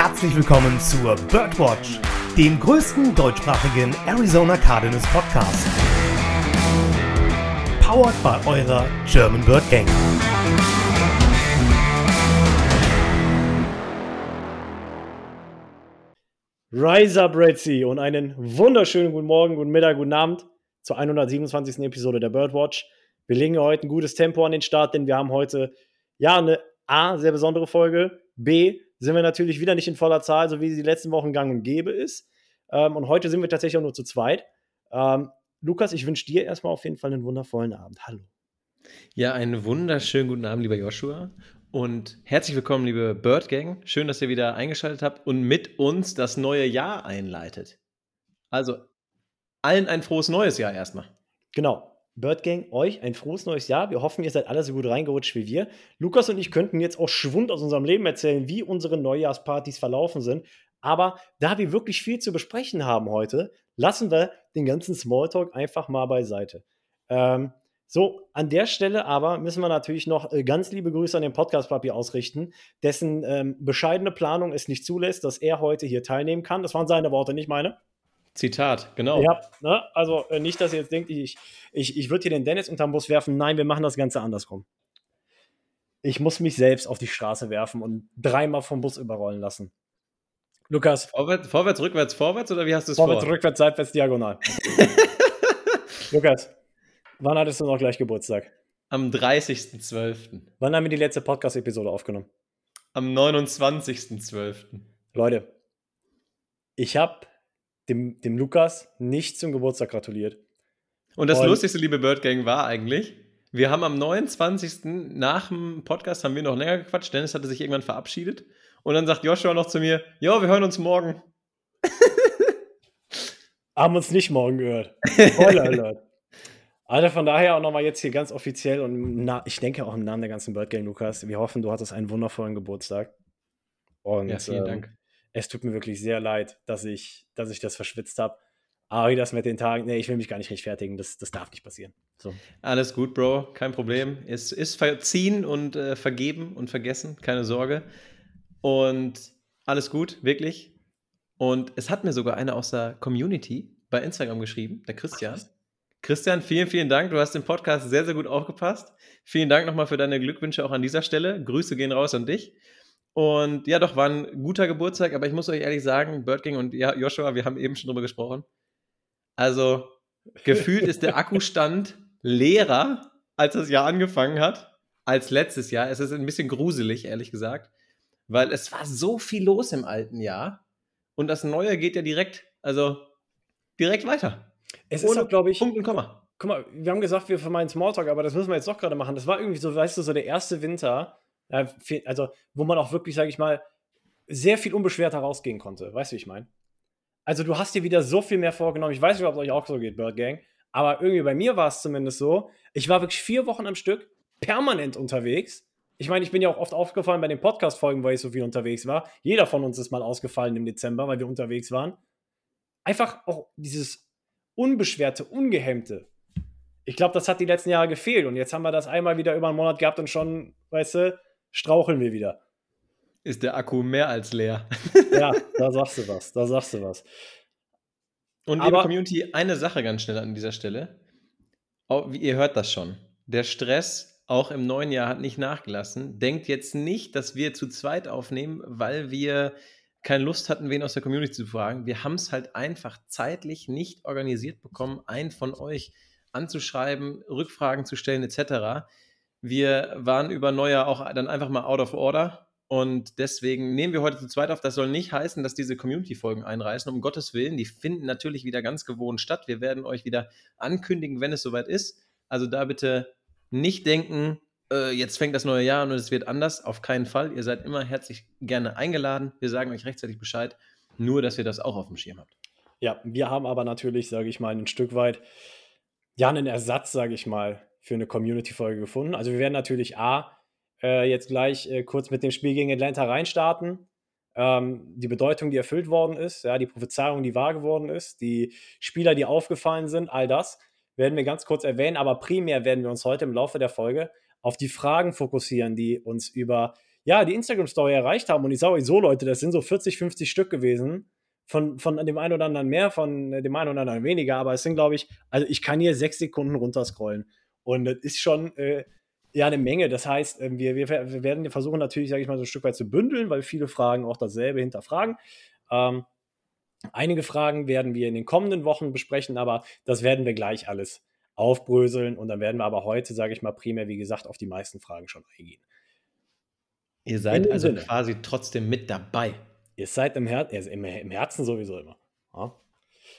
herzlich willkommen zur Birdwatch, dem größten deutschsprachigen Arizona Cardinals Podcast. Powered by eurer German Bird Gang. Rise up, Red Sea und einen wunderschönen guten Morgen, guten Mittag, guten Abend zur 127. Episode der Birdwatch. Wir legen heute ein gutes Tempo an den Start, denn wir haben heute ja eine A, sehr besondere Folge, B, sind wir natürlich wieder nicht in voller Zahl, so wie sie die letzten Wochen gang und gäbe ist. Ähm, und heute sind wir tatsächlich auch nur zu zweit. Ähm, Lukas, ich wünsche dir erstmal auf jeden Fall einen wundervollen Abend. Hallo. Ja, einen wunderschönen guten Abend, lieber Joshua. Und herzlich willkommen, liebe Bird Gang. Schön, dass ihr wieder eingeschaltet habt und mit uns das neue Jahr einleitet. Also allen ein frohes neues Jahr erstmal. Genau. Bird Gang, euch ein frohes neues Jahr. Wir hoffen, ihr seid alle so gut reingerutscht wie wir. Lukas und ich könnten jetzt auch Schwund aus unserem Leben erzählen, wie unsere Neujahrspartys verlaufen sind. Aber da wir wirklich viel zu besprechen haben heute, lassen wir den ganzen Smalltalk einfach mal beiseite. Ähm, so, an der Stelle aber müssen wir natürlich noch äh, ganz liebe Grüße an den Podcast-Papi ausrichten, dessen ähm, bescheidene Planung es nicht zulässt, dass er heute hier teilnehmen kann. Das waren seine Worte, nicht meine. Zitat, genau. Ja, ne? also äh, nicht, dass ihr jetzt denkt, ich, ich, ich würde hier den Dennis unterm Bus werfen. Nein, wir machen das Ganze andersrum. Ich muss mich selbst auf die Straße werfen und dreimal vom Bus überrollen lassen. Lukas. Vorwärts, vorwärts rückwärts, vorwärts oder wie hast du es vor? Vorwärts, rückwärts, seitwärts, diagonal. Lukas, wann hattest du noch gleich Geburtstag? Am 30.12. Wann haben wir die letzte Podcast-Episode aufgenommen? Am 29.12. Leute, ich habe dem, dem Lukas nicht zum Geburtstag gratuliert. Und das und Lustigste, liebe Bird Gang, war eigentlich, wir haben am 29. nach dem Podcast haben wir noch länger gequatscht. Dennis hatte sich irgendwann verabschiedet. Und dann sagt Joshua noch zu mir: Ja, wir hören uns morgen. haben uns nicht morgen gehört. Spoiler Alert. Also von daher auch nochmal jetzt hier ganz offiziell und ich denke auch im Namen der ganzen Bird Gang, Lukas. Wir hoffen, du hattest einen wundervollen Geburtstag. Und, ja, vielen ähm, Dank es tut mir wirklich sehr leid, dass ich, dass ich das verschwitzt habe. Aber das mit den Tagen, nee, ich will mich gar nicht rechtfertigen, das, das darf nicht passieren. So. Alles gut, Bro, kein Problem. Es ist verziehen und äh, vergeben und vergessen, keine Sorge. Und alles gut, wirklich. Und es hat mir sogar einer aus der Community bei Instagram geschrieben, der Christian. Ach, Christian, vielen, vielen Dank. Du hast den Podcast sehr, sehr gut aufgepasst. Vielen Dank nochmal für deine Glückwünsche auch an dieser Stelle. Grüße gehen raus an dich. Und ja, doch, war ein guter Geburtstag, aber ich muss euch ehrlich sagen, Birdking und ja, Joshua, wir haben eben schon drüber gesprochen. Also, gefühlt ist der Akkustand leerer, als das Jahr angefangen hat, als letztes Jahr. Es ist ein bisschen gruselig, ehrlich gesagt, weil es war so viel los im alten Jahr und das neue geht ja direkt, also direkt weiter. Es ist auch, glaube ich, Punkt und Komma. Guck mal, wir haben gesagt, wir vermeiden Smalltalk, aber das müssen wir jetzt doch gerade machen. Das war irgendwie so, weißt du, so der erste Winter, also, wo man auch wirklich, sage ich mal, sehr viel unbeschwerter rausgehen konnte. Weißt du, wie ich meine? Also, du hast dir wieder so viel mehr vorgenommen. Ich weiß nicht, ob es euch auch so geht, Bird Gang. Aber irgendwie bei mir war es zumindest so. Ich war wirklich vier Wochen am Stück permanent unterwegs. Ich meine, ich bin ja auch oft aufgefallen bei den Podcast-Folgen, weil ich so viel unterwegs war. Jeder von uns ist mal ausgefallen im Dezember, weil wir unterwegs waren. Einfach auch dieses unbeschwerte, ungehemmte. Ich glaube, das hat die letzten Jahre gefehlt. Und jetzt haben wir das einmal wieder über einen Monat gehabt und schon, weißt du, straucheln wir wieder. Ist der Akku mehr als leer. ja, da sagst du was, da sagst du was. Und liebe Community, eine Sache ganz schnell an dieser Stelle. Oh, ihr hört das schon. Der Stress auch im neuen Jahr hat nicht nachgelassen. Denkt jetzt nicht, dass wir zu zweit aufnehmen, weil wir keine Lust hatten, wen aus der Community zu fragen. Wir haben es halt einfach zeitlich nicht organisiert bekommen, einen von euch anzuschreiben, Rückfragen zu stellen etc. Wir waren über Neujahr auch dann einfach mal out of order. Und deswegen nehmen wir heute zu zweit auf. Das soll nicht heißen, dass diese Community-Folgen einreißen. Um Gottes Willen, die finden natürlich wieder ganz gewohnt statt. Wir werden euch wieder ankündigen, wenn es soweit ist. Also da bitte nicht denken, äh, jetzt fängt das neue Jahr an und es wird anders. Auf keinen Fall. Ihr seid immer herzlich gerne eingeladen. Wir sagen euch rechtzeitig Bescheid. Nur, dass ihr das auch auf dem Schirm habt. Ja, wir haben aber natürlich, sage ich mal, ein Stück weit, ja, einen Ersatz, sage ich mal, für eine Community-Folge gefunden. Also wir werden natürlich A, äh, jetzt gleich äh, kurz mit dem Spiel gegen Atlanta reinstarten. Ähm, die Bedeutung, die erfüllt worden ist, ja, die Prophezeiung, die wahr geworden ist, die Spieler, die aufgefallen sind, all das werden wir ganz kurz erwähnen, aber primär werden wir uns heute im Laufe der Folge auf die Fragen fokussieren, die uns über ja, die Instagram-Story erreicht haben. Und ich sage euch so, Leute, das sind so 40, 50 Stück gewesen. Von, von dem einen oder anderen mehr, von dem einen oder anderen weniger. Aber es sind, glaube ich, also ich kann hier sechs Sekunden runterscrollen. Und das ist schon äh, ja eine Menge. Das heißt, ähm, wir, wir, wir werden versuchen natürlich, sage ich mal, so ein Stück weit zu bündeln, weil viele Fragen auch dasselbe hinterfragen. Ähm, einige Fragen werden wir in den kommenden Wochen besprechen, aber das werden wir gleich alles aufbröseln. Und dann werden wir aber heute, sage ich mal, primär, wie gesagt, auf die meisten Fragen schon eingehen. Ihr seid also Sinne. quasi trotzdem mit dabei. Ihr seid im, Her also im, im Herzen sowieso immer. Ja.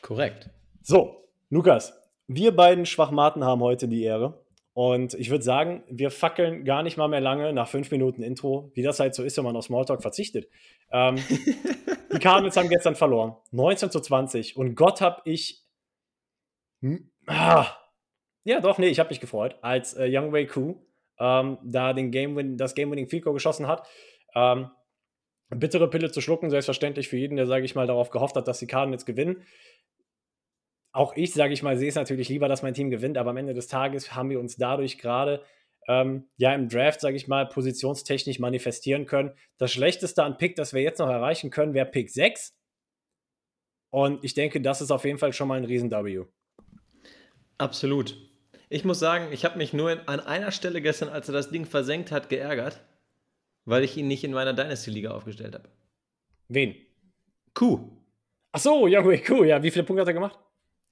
Korrekt. So, Lukas, wir beiden Schwachmaten haben heute die Ehre. Und ich würde sagen, wir fackeln gar nicht mal mehr lange nach fünf Minuten Intro, wie das halt so ist, wenn man auf Smalltalk verzichtet. Ähm, die Cardinals haben gestern verloren. 19 zu 20. Und Gott hab ich. Hm, ah, ja, doch, nee, ich habe mich gefreut, als äh, Young Wei Koo ähm, da den Game -Win das Game-Winning Goal geschossen hat. Ähm, bittere Pille zu schlucken, selbstverständlich für jeden, der, sage ich mal, darauf gehofft hat, dass die jetzt gewinnen. Auch ich, sage ich mal, sehe es natürlich lieber, dass mein Team gewinnt, aber am Ende des Tages haben wir uns dadurch gerade ähm, ja im Draft, sage ich mal, positionstechnisch manifestieren können. Das Schlechteste an Pick, das wir jetzt noch erreichen können, wäre Pick 6. Und ich denke, das ist auf jeden Fall schon mal ein Riesen-W. Absolut. Ich muss sagen, ich habe mich nur in, an einer Stelle gestern, als er das Ding versenkt hat, geärgert, weil ich ihn nicht in meiner Dynasty-Liga aufgestellt habe. Wen? Kuh. Ach so, Youngway Kuh, ja. Wie viele Punkte hat er gemacht?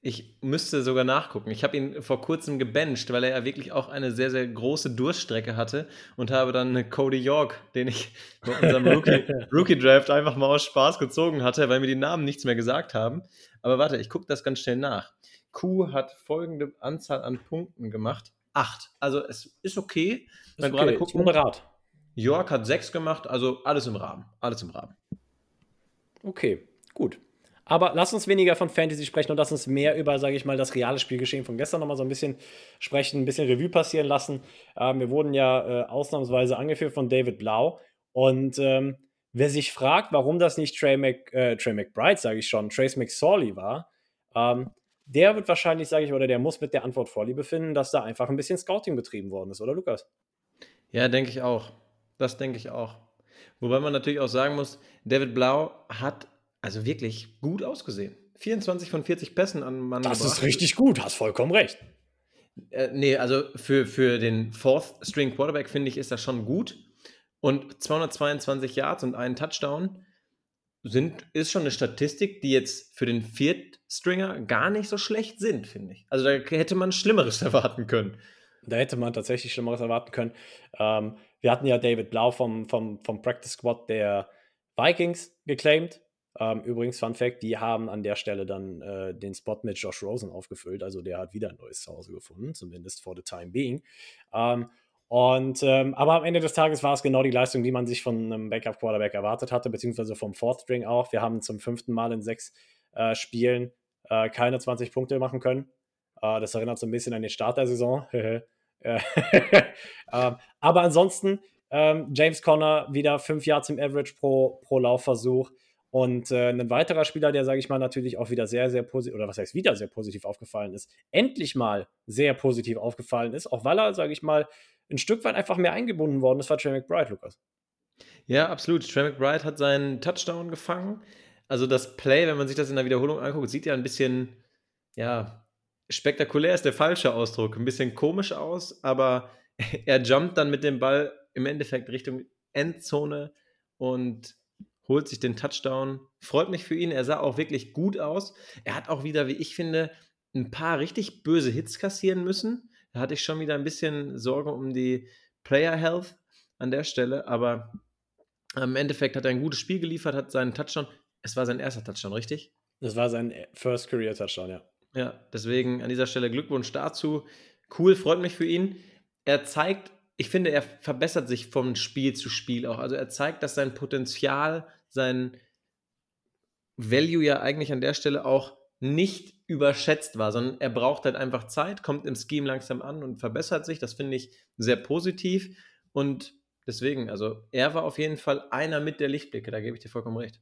Ich müsste sogar nachgucken. Ich habe ihn vor kurzem gebencht, weil er ja wirklich auch eine sehr, sehr große Durststrecke hatte und habe dann Cody York, den ich bei unserem Rookie-Draft Rookie einfach mal aus Spaß gezogen hatte, weil mir die Namen nichts mehr gesagt haben. Aber warte, ich gucke das ganz schnell nach. Q hat folgende Anzahl an Punkten gemacht. Acht. Also es ist okay. Ist okay. gerade gucken. Moderat. York hat sechs gemacht, also alles im Rahmen. Alles im Rahmen. Okay, gut. Aber lass uns weniger von Fantasy sprechen und lass uns mehr über, sage ich mal, das reale Spielgeschehen von gestern nochmal so ein bisschen sprechen, ein bisschen Revue passieren lassen. Ähm, wir wurden ja äh, ausnahmsweise angeführt von David Blau. Und ähm, wer sich fragt, warum das nicht Trey, Mc, äh, Trey McBride, sage ich schon, Trace McSorley war, ähm, der wird wahrscheinlich, sage ich, oder der muss mit der Antwort Vorliebe finden, dass da einfach ein bisschen Scouting betrieben worden ist, oder Lukas? Ja, denke ich auch. Das denke ich auch. Wobei man natürlich auch sagen muss, David Blau hat also wirklich gut ausgesehen. 24 von 40 Pässen an Mann. Das gebracht. ist richtig gut, hast vollkommen recht. Äh, nee, also für, für den Fourth String Quarterback finde ich, ist das schon gut. Und 222 Yards und einen Touchdown sind, ist schon eine Statistik, die jetzt für den Viertstringer gar nicht so schlecht sind, finde ich. Also da hätte man Schlimmeres erwarten können. Da hätte man tatsächlich Schlimmeres erwarten können. Ähm, wir hatten ja David Blau vom, vom, vom Practice Squad der Vikings geclaimed. Ähm, übrigens, Fun Fact: Die haben an der Stelle dann äh, den Spot mit Josh Rosen aufgefüllt. Also der hat wieder ein neues Zuhause gefunden, zumindest for the time being. Ähm, und ähm, aber am Ende des Tages war es genau die Leistung, die man sich von einem Backup-Quarterback erwartet hatte, beziehungsweise vom Fourth String auch. Wir haben zum fünften Mal in sechs äh, Spielen äh, keine 20 Punkte machen können. Äh, das erinnert so ein bisschen an den Start der Saison. Äh, ähm, aber ansonsten, ähm, James Conner wieder fünf Yards im Average pro, pro Laufversuch. Und äh, ein weiterer Spieler, der, sage ich mal, natürlich auch wieder sehr, sehr positiv, oder was heißt wieder sehr positiv aufgefallen ist, endlich mal sehr positiv aufgefallen ist, auch weil er, sage ich mal, ein Stück weit einfach mehr eingebunden worden ist, war Trey McBride, Lukas. Ja, absolut. Trey McBride hat seinen Touchdown gefangen. Also das Play, wenn man sich das in der Wiederholung anguckt, sieht ja ein bisschen, ja, spektakulär ist der falsche Ausdruck, ein bisschen komisch aus, aber er jumpt dann mit dem Ball im Endeffekt Richtung Endzone und holt sich den Touchdown. Freut mich für ihn. Er sah auch wirklich gut aus. Er hat auch wieder, wie ich finde, ein paar richtig böse Hits kassieren müssen. Da hatte ich schon wieder ein bisschen Sorge um die Player Health an der Stelle, aber im Endeffekt hat er ein gutes Spiel geliefert, hat seinen Touchdown. Es war sein erster Touchdown, richtig? Das war sein First Career Touchdown, ja. Ja, deswegen an dieser Stelle Glückwunsch dazu. Cool, freut mich für ihn. Er zeigt, ich finde, er verbessert sich von Spiel zu Spiel auch. Also er zeigt, dass sein Potenzial, sein Value ja eigentlich an der Stelle auch nicht überschätzt war, sondern er braucht halt einfach Zeit, kommt im Scheme langsam an und verbessert sich. Das finde ich sehr positiv. Und deswegen, also er war auf jeden Fall einer mit der Lichtblicke, da gebe ich dir vollkommen recht.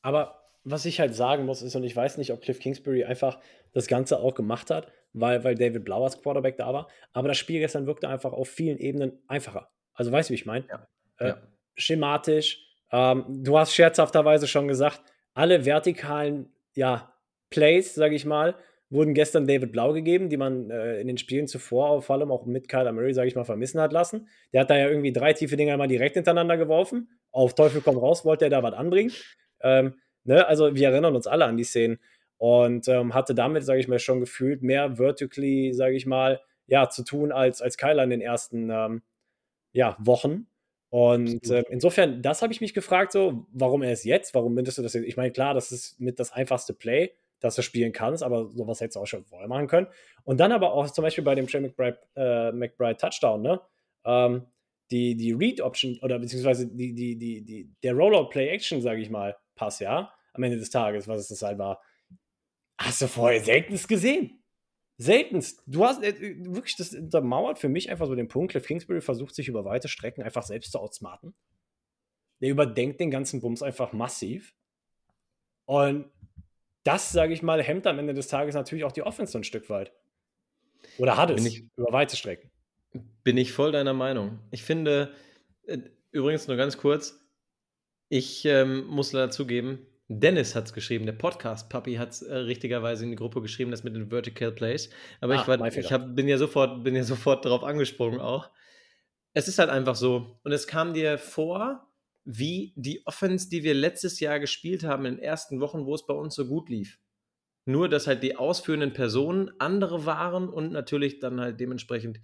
Aber was ich halt sagen muss, ist, und ich weiß nicht, ob Cliff Kingsbury einfach das Ganze auch gemacht hat, weil, weil David Blau als Quarterback da war, aber das Spiel gestern wirkte einfach auf vielen Ebenen einfacher. Also weißt du, wie ich meine? Ja. Äh, ja. schematisch. Ähm, du hast scherzhafterweise schon gesagt, alle vertikalen ja, Plays, sage ich mal, wurden gestern David Blau gegeben, die man äh, in den Spielen zuvor, vor allem auch mit Kyler Murray, sage ich mal, vermissen hat lassen. Der hat da ja irgendwie drei tiefe Dinger mal direkt hintereinander geworfen. Auf Teufel komm raus, wollte er da was anbringen. Ähm, ne? Also wir erinnern uns alle an die Szenen und ähm, hatte damit, sage ich mal, schon gefühlt mehr vertically, sage ich mal, ja, zu tun als, als Kyler in den ersten ähm, ja, Wochen. Und äh, insofern, das habe ich mich gefragt, so, warum er es jetzt? Warum mindest du das jetzt? Ich meine, klar, das ist mit das einfachste Play dass du spielen kannst, aber sowas hättest du auch schon vorher machen können. Und dann aber auch zum Beispiel bei dem Trey McBride, äh, McBride Touchdown, ne? Ähm, die, die Read-Option oder beziehungsweise die, die, die, die, der Rollout-Play-Action, sage ich mal, Pass, ja, am Ende des Tages, was es das halt war, hast du vorher seltenst gesehen. Seltenst. Du hast äh, wirklich, das untermauert für mich einfach so den Punkt, Cliff Kingsbury versucht sich über weite Strecken einfach selbst zu outsmarten. Der überdenkt den ganzen Bums einfach massiv. Und das, sage ich mal, hemmt am Ende des Tages natürlich auch die Offense so ein Stück weit. Oder hat es ich, über weite Strecken. Bin ich voll deiner Meinung. Ich finde, äh, übrigens nur ganz kurz, ich ähm, muss dazugeben, Dennis hat es geschrieben, der Podcast-Puppy hat es äh, richtigerweise in die Gruppe geschrieben, das mit den Vertical Plays. Aber ah, ich, war, ich hab, bin, ja sofort, bin ja sofort darauf angesprungen auch. Es ist halt einfach so. Und es kam dir vor, wie die Offense, die wir letztes Jahr gespielt haben in den ersten Wochen, wo es bei uns so gut lief. Nur, dass halt die ausführenden Personen andere waren und natürlich dann halt dementsprechend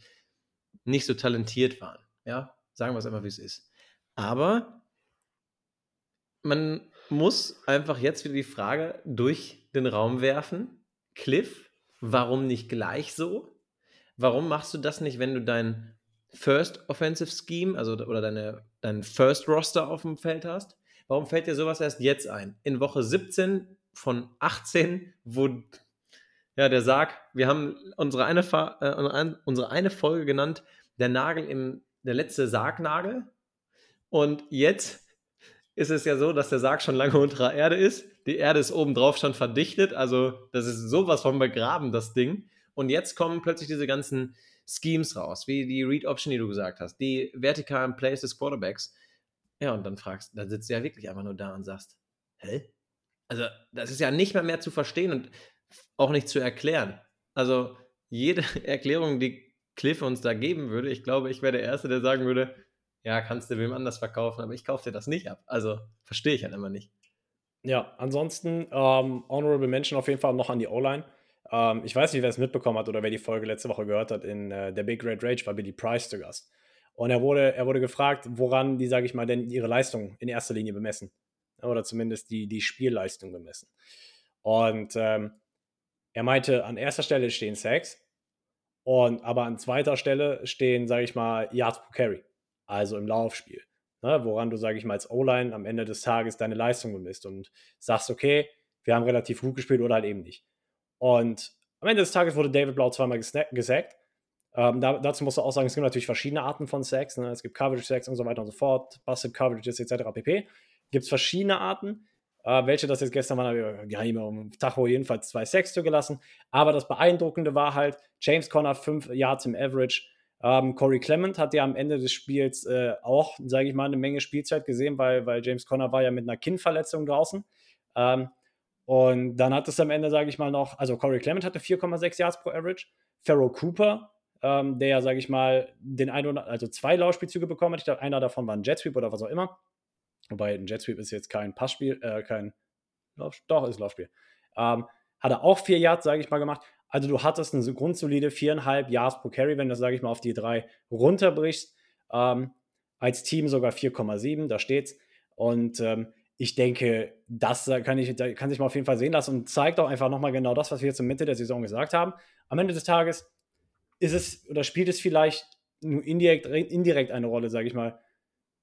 nicht so talentiert waren. Ja, sagen wir es einfach, wie es ist. Aber man muss einfach jetzt wieder die Frage durch den Raum werfen. Cliff, warum nicht gleich so? Warum machst du das nicht, wenn du dein First Offensive Scheme, also oder deine, dein First Roster auf dem Feld hast. Warum fällt dir sowas erst jetzt ein? In Woche 17 von 18, wo ja, der Sarg, wir haben unsere eine, äh, unsere eine Folge genannt, der Nagel im, der letzte Sargnagel. Und jetzt ist es ja so, dass der Sarg schon lange unter Erde ist. Die Erde ist obendrauf schon verdichtet. Also, das ist sowas von begraben, das Ding. Und jetzt kommen plötzlich diese ganzen Schemes raus, wie die Read Option, die du gesagt hast, die vertikalen Plays des Quarterbacks. Ja, und dann fragst, dann sitzt du ja wirklich einfach nur da und sagst, hä? Also, das ist ja nicht mehr mehr zu verstehen und auch nicht zu erklären. Also, jede Erklärung, die Cliff uns da geben würde, ich glaube, ich wäre der Erste, der sagen würde, ja, kannst du wem anders verkaufen, aber ich kaufe dir das nicht ab. Also, verstehe ich halt immer nicht. Ja, ansonsten, ähm, Honorable Mention auf jeden Fall noch an die O-Line. Ähm, ich weiß nicht, wer es mitbekommen hat oder wer die Folge letzte Woche gehört hat. In äh, der Big Red Rage war Billy Price zu Gast. Und er wurde, er wurde gefragt, woran die, sage ich mal, denn ihre Leistung in erster Linie bemessen. Oder zumindest die, die Spielleistung bemessen. Und ähm, er meinte, an erster Stelle stehen Sacks. Und aber an zweiter Stelle stehen, sage ich mal, Yards per Carry. Also im Laufspiel. Ne, woran du, sage ich mal, als O-Line am Ende des Tages deine Leistung bemisst und sagst, okay, wir haben relativ gut gespielt oder halt eben nicht. Und am Ende des Tages wurde David Blau zweimal gesackt. Ähm, da, dazu musst du auch sagen, es gibt natürlich verschiedene Arten von Sacks. Ne? Es gibt Coverage-Sacks und so weiter und so fort, Busted Coverages etc. pp. Gibt es verschiedene Arten. Äh, welche das jetzt gestern waren, habe ich ja, immer um Tacho jedenfalls zwei Sacks zugelassen. Aber das Beeindruckende war halt, James Conner 5 Yards im Average. Ähm, Corey Clement hat ja am Ende des Spiels äh, auch, sage ich mal, eine Menge Spielzeit gesehen, weil, weil James Conner war ja mit einer Kinnverletzung draußen. Ähm, und dann hat es am Ende, sage ich mal, noch, also Corey Clement hatte 4,6 Yards pro Average, Pharaoh Cooper, ähm, der ja, sage ich mal, den ein oder also zwei Laufspielzüge bekommen hat. Ich glaube, einer davon war ein Jet Sweep oder was auch immer. Wobei ein Jet Sweep ist jetzt kein Passspiel, äh, kein Lauf, doch, ist Laufspiel. Ähm, hat er auch vier Yards, sage ich mal, gemacht. Also du hattest eine grundsolide viereinhalb Yards pro Carry, wenn du das, sage ich mal, auf die drei runterbrichst. Ähm, als Team sogar 4,7, da steht's. Und ähm, ich denke, das kann, ich, kann sich mal auf jeden Fall sehen lassen und zeigt auch einfach nochmal genau das, was wir jetzt zur Mitte der Saison gesagt haben. Am Ende des Tages ist es oder spielt es vielleicht nur indirekt, indirekt eine Rolle, sage ich mal,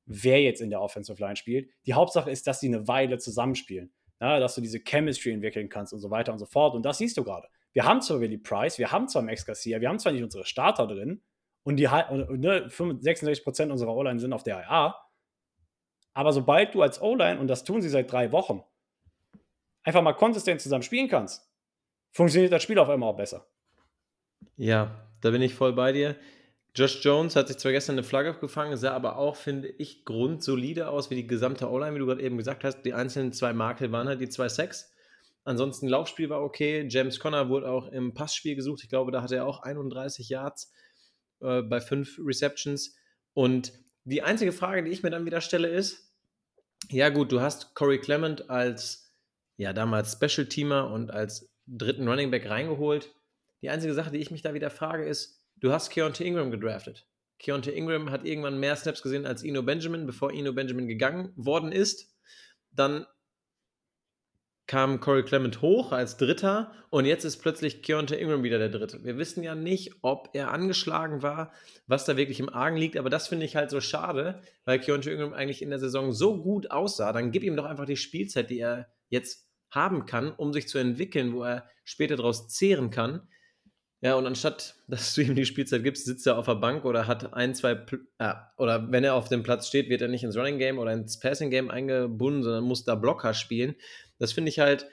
wer jetzt in der Offensive Line spielt. Die Hauptsache ist, dass sie eine Weile zusammenspielen. Ja, dass du diese Chemistry entwickeln kannst und so weiter und so fort. Und das siehst du gerade. Wir haben zwar Willie Price, wir haben zwar Max Garcia, wir haben zwar nicht unsere Starter drin und die ne, 66% unserer O-Line sind auf der IA, aber sobald du als O-Line, und das tun sie seit drei Wochen, einfach mal konsistent zusammen spielen kannst, funktioniert das Spiel auf einmal auch besser. Ja, da bin ich voll bei dir. Josh Jones hat sich zwar gestern eine Flagge gefangen, sah aber auch, finde ich, grundsolide aus, wie die gesamte O-Line, wie du gerade eben gesagt hast. Die einzelnen zwei Makel waren halt die zwei Sacks. Ansonsten Laufspiel war okay. James Conner wurde auch im Passspiel gesucht. Ich glaube, da hatte er auch 31 Yards äh, bei fünf Receptions. Und die einzige Frage, die ich mir dann wieder stelle, ist: Ja, gut, du hast Corey Clement als ja damals Special Teamer und als dritten Running Back reingeholt. Die einzige Sache, die ich mich da wieder frage, ist: Du hast Keontae Ingram gedraftet. Keontae Ingram hat irgendwann mehr Snaps gesehen als Eno Benjamin, bevor Eno Benjamin gegangen worden ist. Dann kam Corey Clement hoch als Dritter und jetzt ist plötzlich Keontae Ingram wieder der Dritte. Wir wissen ja nicht, ob er angeschlagen war, was da wirklich im Argen liegt, aber das finde ich halt so schade, weil Keontae Ingram eigentlich in der Saison so gut aussah. Dann gib ihm doch einfach die Spielzeit, die er jetzt haben kann, um sich zu entwickeln, wo er später daraus zehren kann. Ja, und anstatt, dass du ihm die Spielzeit gibst, sitzt er auf der Bank oder hat ein, zwei, äh, oder wenn er auf dem Platz steht, wird er nicht ins Running Game oder ins Passing Game eingebunden, sondern muss da Blocker spielen. Das finde ich halt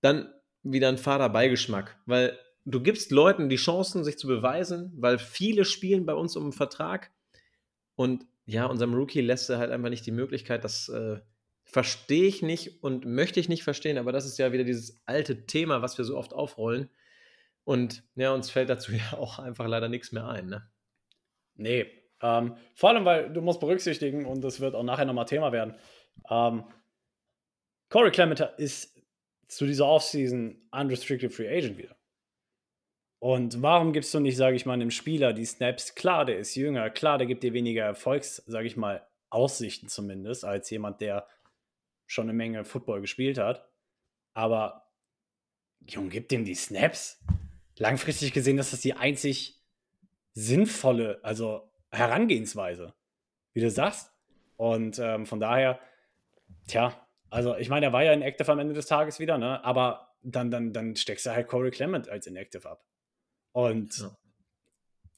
dann wieder ein fader Beigeschmack, weil du gibst Leuten die Chancen, sich zu beweisen, weil viele spielen bei uns um einen Vertrag und ja, unserem Rookie lässt er halt einfach nicht die Möglichkeit, das äh, verstehe ich nicht und möchte ich nicht verstehen, aber das ist ja wieder dieses alte Thema, was wir so oft aufrollen und ja, uns fällt dazu ja auch einfach leider nichts mehr ein. Ne? Nee. Ähm, vor allem, weil du musst berücksichtigen, und das wird auch nachher nochmal Thema werden, ähm, Corey Clement ist zu dieser Offseason unrestricted free agent wieder. Und warum gibst du nicht, sage ich mal, einem Spieler die Snaps? Klar, der ist jünger, klar, der gibt dir weniger Erfolgs, sage ich mal, Aussichten zumindest, als jemand, der schon eine Menge Football gespielt hat. Aber, Junge, gib dem die Snaps langfristig gesehen ist das die einzig sinnvolle, also Herangehensweise, wie du sagst. Und ähm, von daher, tja, also ich meine, er war ja inactive am Ende des Tages wieder, ne? Aber dann, dann, dann steckst du halt Corey Clement als inactive ab. Und ja.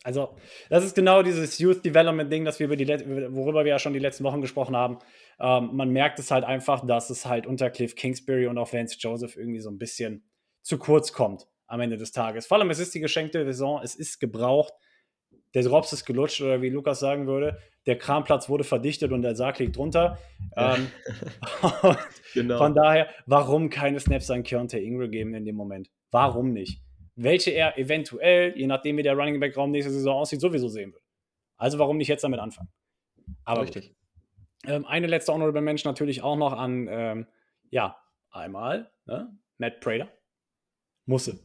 also, das ist genau dieses Youth Development Ding, das wir über die worüber wir ja schon die letzten Wochen gesprochen haben. Ähm, man merkt es halt einfach, dass es halt unter Cliff Kingsbury und auch Vance Joseph irgendwie so ein bisschen zu kurz kommt am Ende des Tages. Vor allem, es ist die geschenkte Saison, es ist gebraucht. Der Drops ist gelutscht oder wie Lukas sagen würde, der Kramplatz wurde verdichtet und der Sarg liegt drunter. Ähm, genau. Von daher, warum keine Snaps an Keontae Ingram geben in dem Moment? Warum nicht? Welche er eventuell, je nachdem wie der Running Back Raum nächste Saison aussieht, sowieso sehen will. Also warum nicht jetzt damit anfangen? Aber richtig. Ähm, eine letzte Honorable Mention natürlich auch noch an, ähm, ja, einmal ne? Matt Prater. Musse.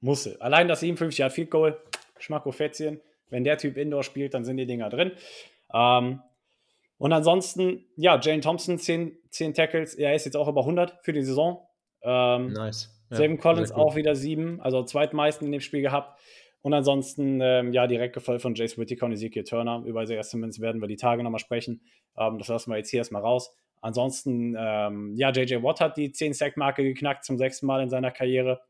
Musse. Allein das 57 Yard Field Goal, Schmacko Fätzchen. Wenn der Typ Indoor spielt, dann sind die Dinger drin. Ähm, und ansonsten, ja, Jane Thompson, 10, 10 Tackles. Er ist jetzt auch über 100 für die Saison. Ähm, nice. Ja, Collins auch wieder 7, also zweitmeisten in dem Spiel gehabt. Und ansonsten, ähm, ja, direkt gefolgt von Jace Whittaker und Ezekiel Turner. Über Isaiah Simmons werden wir die Tage nochmal sprechen. Ähm, das lassen wir jetzt hier erstmal raus. Ansonsten, ähm, ja, JJ Watt hat die 10-Sack-Marke geknackt zum sechsten Mal in seiner Karriere.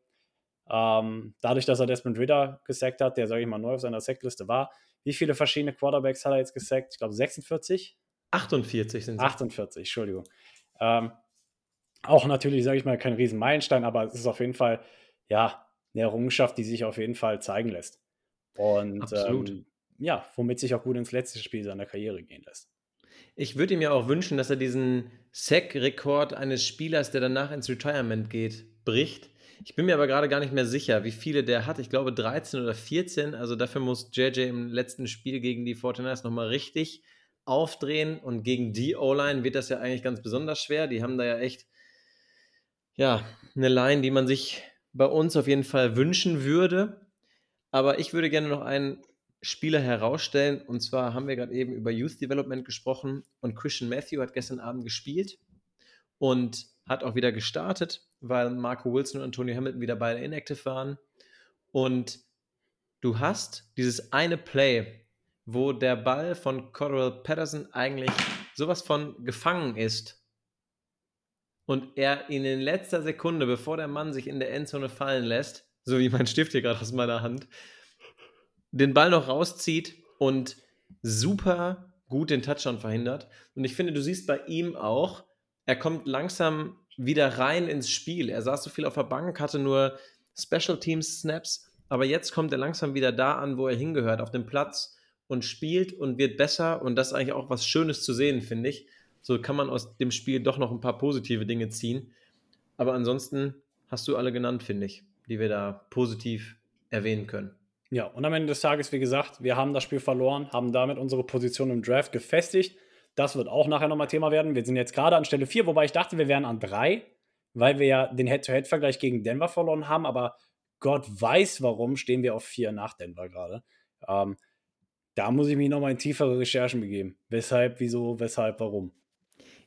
Ähm, dadurch, dass er Desmond Ritter gesackt hat, der, sage ich mal, neu auf seiner Sackliste war. Wie viele verschiedene Quarterbacks hat er jetzt gesackt? Ich glaube 46? 48 sind es. 48, Entschuldigung. Ähm, auch natürlich, sage ich mal, kein Riesenmeilenstein, aber es ist auf jeden Fall, ja, eine Errungenschaft, die sich auf jeden Fall zeigen lässt. Und ähm, ja, womit sich auch gut ins letzte Spiel seiner Karriere gehen lässt. Ich würde ihm ja auch wünschen, dass er diesen Sack-Rekord eines Spielers, der danach ins Retirement geht, bricht. Ich bin mir aber gerade gar nicht mehr sicher, wie viele der hat. Ich glaube 13 oder 14. Also dafür muss JJ im letzten Spiel gegen die Fortiners nochmal richtig aufdrehen. Und gegen die O-Line wird das ja eigentlich ganz besonders schwer. Die haben da ja echt, ja, eine Line, die man sich bei uns auf jeden Fall wünschen würde. Aber ich würde gerne noch einen Spieler herausstellen. Und zwar haben wir gerade eben über Youth Development gesprochen. Und Christian Matthew hat gestern Abend gespielt. Und hat auch wieder gestartet, weil Marco Wilson und Antonio Hamilton wieder beide inactive waren. Und du hast dieses eine Play, wo der Ball von Cordell Patterson eigentlich sowas von gefangen ist. Und er ihn in letzter Sekunde, bevor der Mann sich in der Endzone fallen lässt, so wie mein Stift hier gerade aus meiner Hand, den Ball noch rauszieht und super gut den Touchdown verhindert. Und ich finde, du siehst bei ihm auch, er kommt langsam wieder rein ins Spiel. Er saß so viel auf der Bank, hatte nur Special Teams Snaps aber jetzt kommt er langsam wieder da an, wo er hingehört, auf dem Platz und spielt und wird besser. Und das ist eigentlich auch was Schönes zu sehen, finde ich. So kann man aus dem Spiel doch noch ein paar positive Dinge ziehen. Aber ansonsten hast du alle genannt, finde ich, die wir da positiv erwähnen können. Ja, und am Ende des Tages, wie gesagt, wir haben das Spiel verloren, haben damit unsere Position im Draft gefestigt. Das wird auch nachher nochmal Thema werden. Wir sind jetzt gerade an Stelle 4, wobei ich dachte, wir wären an 3, weil wir ja den Head-to-Head-Vergleich gegen Denver verloren haben. Aber Gott weiß warum, stehen wir auf 4 nach Denver gerade. Ähm, da muss ich mich nochmal in tiefere Recherchen begeben. Weshalb, wieso, weshalb, warum.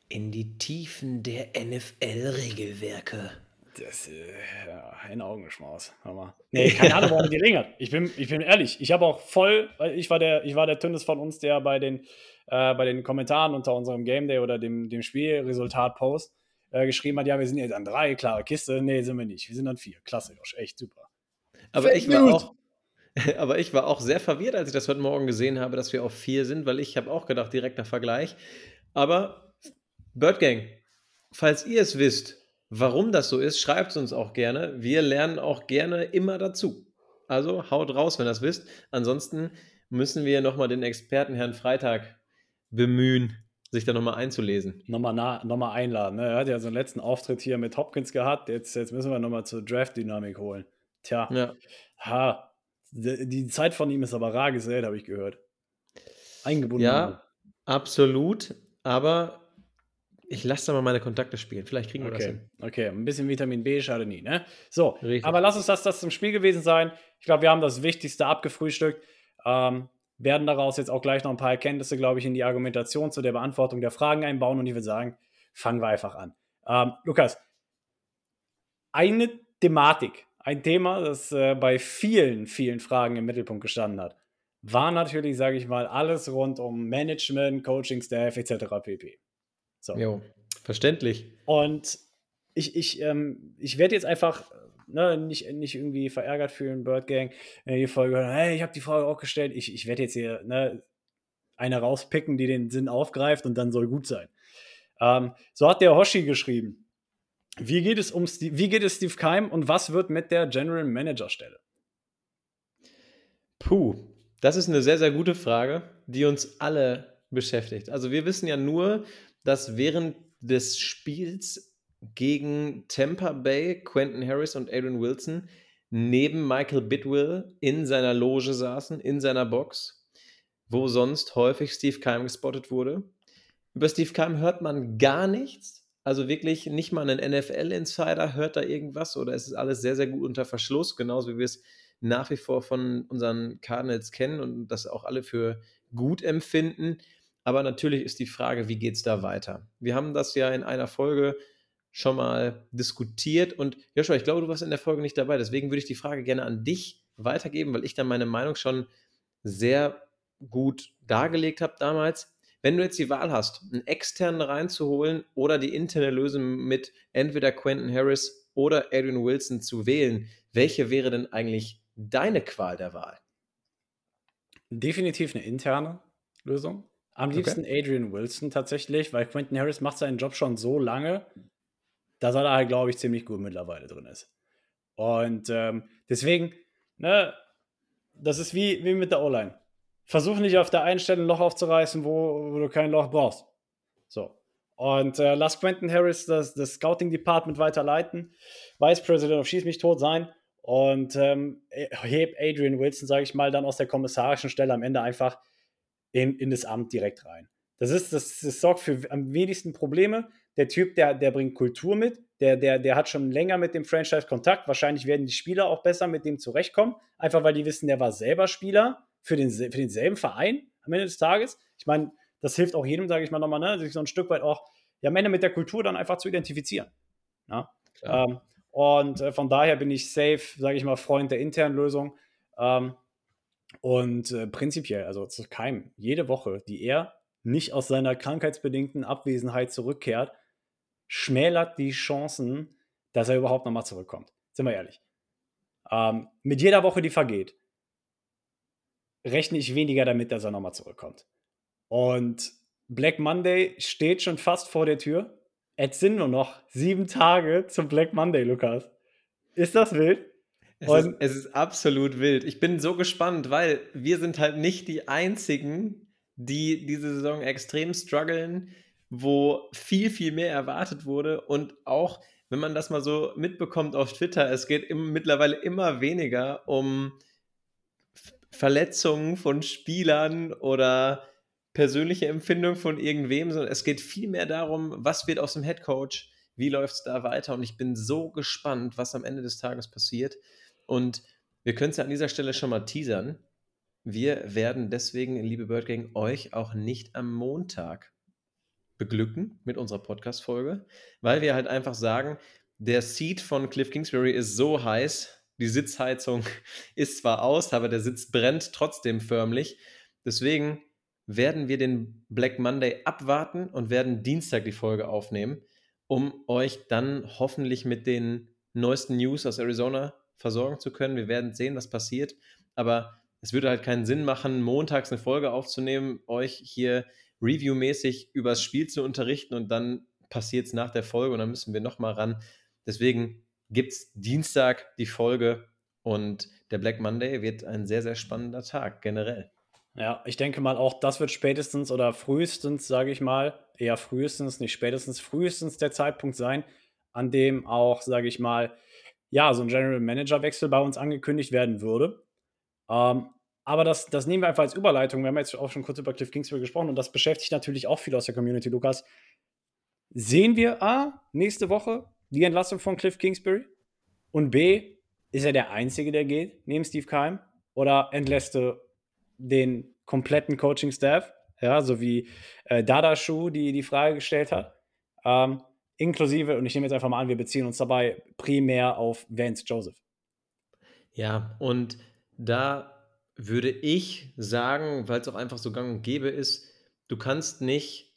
In die Tiefen der NFL-Regelwerke. Das, äh, ja, ein Augenschmaus. Hammer. Nee, keine Ahnung, woran die hat. Ich bin, ich bin ehrlich, ich habe auch voll, ich war der, ich war der Tünnes von uns, der bei den, äh, bei den Kommentaren unter unserem Game Day oder dem, dem Spielresultat-Post äh, geschrieben hat, ja, wir sind jetzt an drei, klare Kiste. Nee, sind wir nicht. Wir sind an vier. Klasse, Josh. Echt super. Aber ich war auch, aber ich war auch sehr verwirrt, als ich das heute Morgen gesehen habe, dass wir auf vier sind, weil ich habe auch gedacht, direkter Vergleich. Aber Bird Gang, falls ihr es wisst, warum das so ist, schreibt es uns auch gerne. Wir lernen auch gerne immer dazu. Also haut raus, wenn ihr das wisst. Ansonsten müssen wir nochmal den Experten Herrn Freitag bemühen, sich da nochmal einzulesen. Nochmal, na, nochmal einladen. Ne? Er hat ja so einen letzten Auftritt hier mit Hopkins gehabt. Jetzt, jetzt müssen wir nochmal zur Draft-Dynamik holen. Tja, ja. ha, die, Zeit von ihm ist aber rar gesät, habe ich gehört. Eingebunden. Ja, absolut. Aber ich lasse da mal meine Kontakte spielen. Vielleicht kriegen wir okay. das hin. Okay, ein bisschen Vitamin B schade nie, ne? So, Richtig. aber lass uns das, das zum Spiel gewesen sein. Ich glaube, wir haben das Wichtigste abgefrühstückt. Ähm, werden daraus jetzt auch gleich noch ein paar Erkenntnisse, glaube ich, in die Argumentation zu der Beantwortung der Fragen einbauen. Und ich würde sagen, fangen wir einfach an. Ähm, Lukas, eine Thematik, ein Thema, das äh, bei vielen, vielen Fragen im Mittelpunkt gestanden hat, war natürlich, sage ich mal, alles rund um Management, Coaching, Staff etc. pp. So. Jo, verständlich. Und ich, ich, ähm, ich werde jetzt einfach ne, nicht, nicht irgendwie verärgert fühlen, Bird Gang, wenn die Folge hören, hey, ich habe die Frage auch gestellt, ich, ich werde jetzt hier ne, eine rauspicken, die den Sinn aufgreift und dann soll gut sein. Ähm, so hat der Hoshi geschrieben. Wie geht es um Steve, wie geht es Steve Keim und was wird mit der General Manager Stelle? Puh, das ist eine sehr, sehr gute Frage, die uns alle beschäftigt. Also wir wissen ja nur, dass während des Spiels gegen Tampa Bay Quentin Harris und Adrian Wilson neben Michael Bidwill in seiner Loge saßen, in seiner Box, wo sonst häufig Steve Keim gespottet wurde. Über Steve Keim hört man gar nichts. Also wirklich nicht mal ein NFL-Insider hört da irgendwas oder es ist alles sehr, sehr gut unter Verschluss, genauso wie wir es nach wie vor von unseren Cardinals kennen und das auch alle für gut empfinden. Aber natürlich ist die Frage, wie geht es da weiter? Wir haben das ja in einer Folge schon mal diskutiert und Joshua, ich glaube, du warst in der Folge nicht dabei. Deswegen würde ich die Frage gerne an dich weitergeben, weil ich dann meine Meinung schon sehr gut dargelegt habe damals. Wenn du jetzt die Wahl hast, einen externen reinzuholen oder die interne Lösung mit entweder Quentin Harris oder Adrian Wilson zu wählen, welche wäre denn eigentlich deine Qual der Wahl? Definitiv eine interne Lösung. Am liebsten okay. Adrian Wilson tatsächlich, weil Quentin Harris macht seinen Job schon so lange, dass er da halt, glaube ich, ziemlich gut mittlerweile drin ist. Und ähm, deswegen, ne, das ist wie, wie mit der O-Line. Versuch nicht auf der einen Stelle ein Loch aufzureißen, wo, wo du kein Loch brauchst. So. Und äh, lass Quentin Harris das, das Scouting Department weiterleiten, Vice President of Schieß mich tot sein und ähm, heb Adrian Wilson, sage ich mal, dann aus der kommissarischen Stelle am Ende einfach in, in das Amt direkt rein. Das, ist, das, das sorgt für am wenigsten Probleme. Der Typ, der, der bringt Kultur mit, der, der, der hat schon länger mit dem Franchise Kontakt. Wahrscheinlich werden die Spieler auch besser mit dem zurechtkommen, einfach weil die wissen, der war selber Spieler für, den, für denselben Verein am Ende des Tages. Ich meine, das hilft auch jedem, sage ich mal nochmal, ne, sich so ein Stück weit auch ja, am Ende mit der Kultur dann einfach zu identifizieren. Ja? Ähm, und äh, von daher bin ich safe, sage ich mal, Freund der internen Lösung. Ähm, und äh, prinzipiell, also zu keinem, jede Woche, die er nicht aus seiner krankheitsbedingten Abwesenheit zurückkehrt, schmälert die Chancen, dass er überhaupt nochmal zurückkommt. Sind wir ehrlich. Ähm, mit jeder Woche, die vergeht, rechne ich weniger damit, dass er nochmal zurückkommt. Und Black Monday steht schon fast vor der Tür. Es sind nur noch sieben Tage zum Black Monday, Lukas. Ist das wild? Es ist, es ist absolut wild. Ich bin so gespannt, weil wir sind halt nicht die Einzigen, die diese Saison extrem strugglen, wo viel, viel mehr erwartet wurde und auch, wenn man das mal so mitbekommt auf Twitter, es geht im, mittlerweile immer weniger um Verletzungen von Spielern oder persönliche Empfindung von irgendwem, sondern es geht viel mehr darum, was wird aus dem Headcoach, wie läuft es da weiter und ich bin so gespannt, was am Ende des Tages passiert. Und wir können es ja an dieser Stelle schon mal teasern. Wir werden deswegen, liebe Bird Gang, euch auch nicht am Montag beglücken mit unserer Podcast-Folge, weil wir halt einfach sagen, der Seat von Cliff Kingsbury ist so heiß, die Sitzheizung ist zwar aus, aber der Sitz brennt trotzdem förmlich. Deswegen werden wir den Black Monday abwarten und werden Dienstag die Folge aufnehmen, um euch dann hoffentlich mit den neuesten News aus Arizona versorgen zu können. Wir werden sehen, was passiert. Aber es würde halt keinen Sinn machen, montags eine Folge aufzunehmen, euch hier reviewmäßig über das Spiel zu unterrichten und dann passiert es nach der Folge und dann müssen wir nochmal ran. Deswegen gibt es Dienstag die Folge und der Black Monday wird ein sehr, sehr spannender Tag generell. Ja, ich denke mal, auch das wird spätestens oder frühestens, sage ich mal, eher frühestens, nicht spätestens, frühestens der Zeitpunkt sein, an dem auch, sage ich mal, ja, so ein General Manager Wechsel bei uns angekündigt werden würde. Ähm, aber das, das nehmen wir einfach als Überleitung. Wir haben jetzt auch schon kurz über Cliff Kingsbury gesprochen und das beschäftigt natürlich auch viele aus der Community, Lukas. Sehen wir A, nächste Woche die Entlassung von Cliff Kingsbury? Und B, ist er der Einzige, der geht, neben Steve Keim? Oder entlässt du den kompletten Coaching-Staff? Ja, so wie äh, Dada Shu, die die Frage gestellt hat. Ähm, inklusive, und ich nehme jetzt einfach mal an, wir beziehen uns dabei primär auf Vance Joseph. Ja, und da würde ich sagen, weil es auch einfach so gang und gäbe ist, du kannst nicht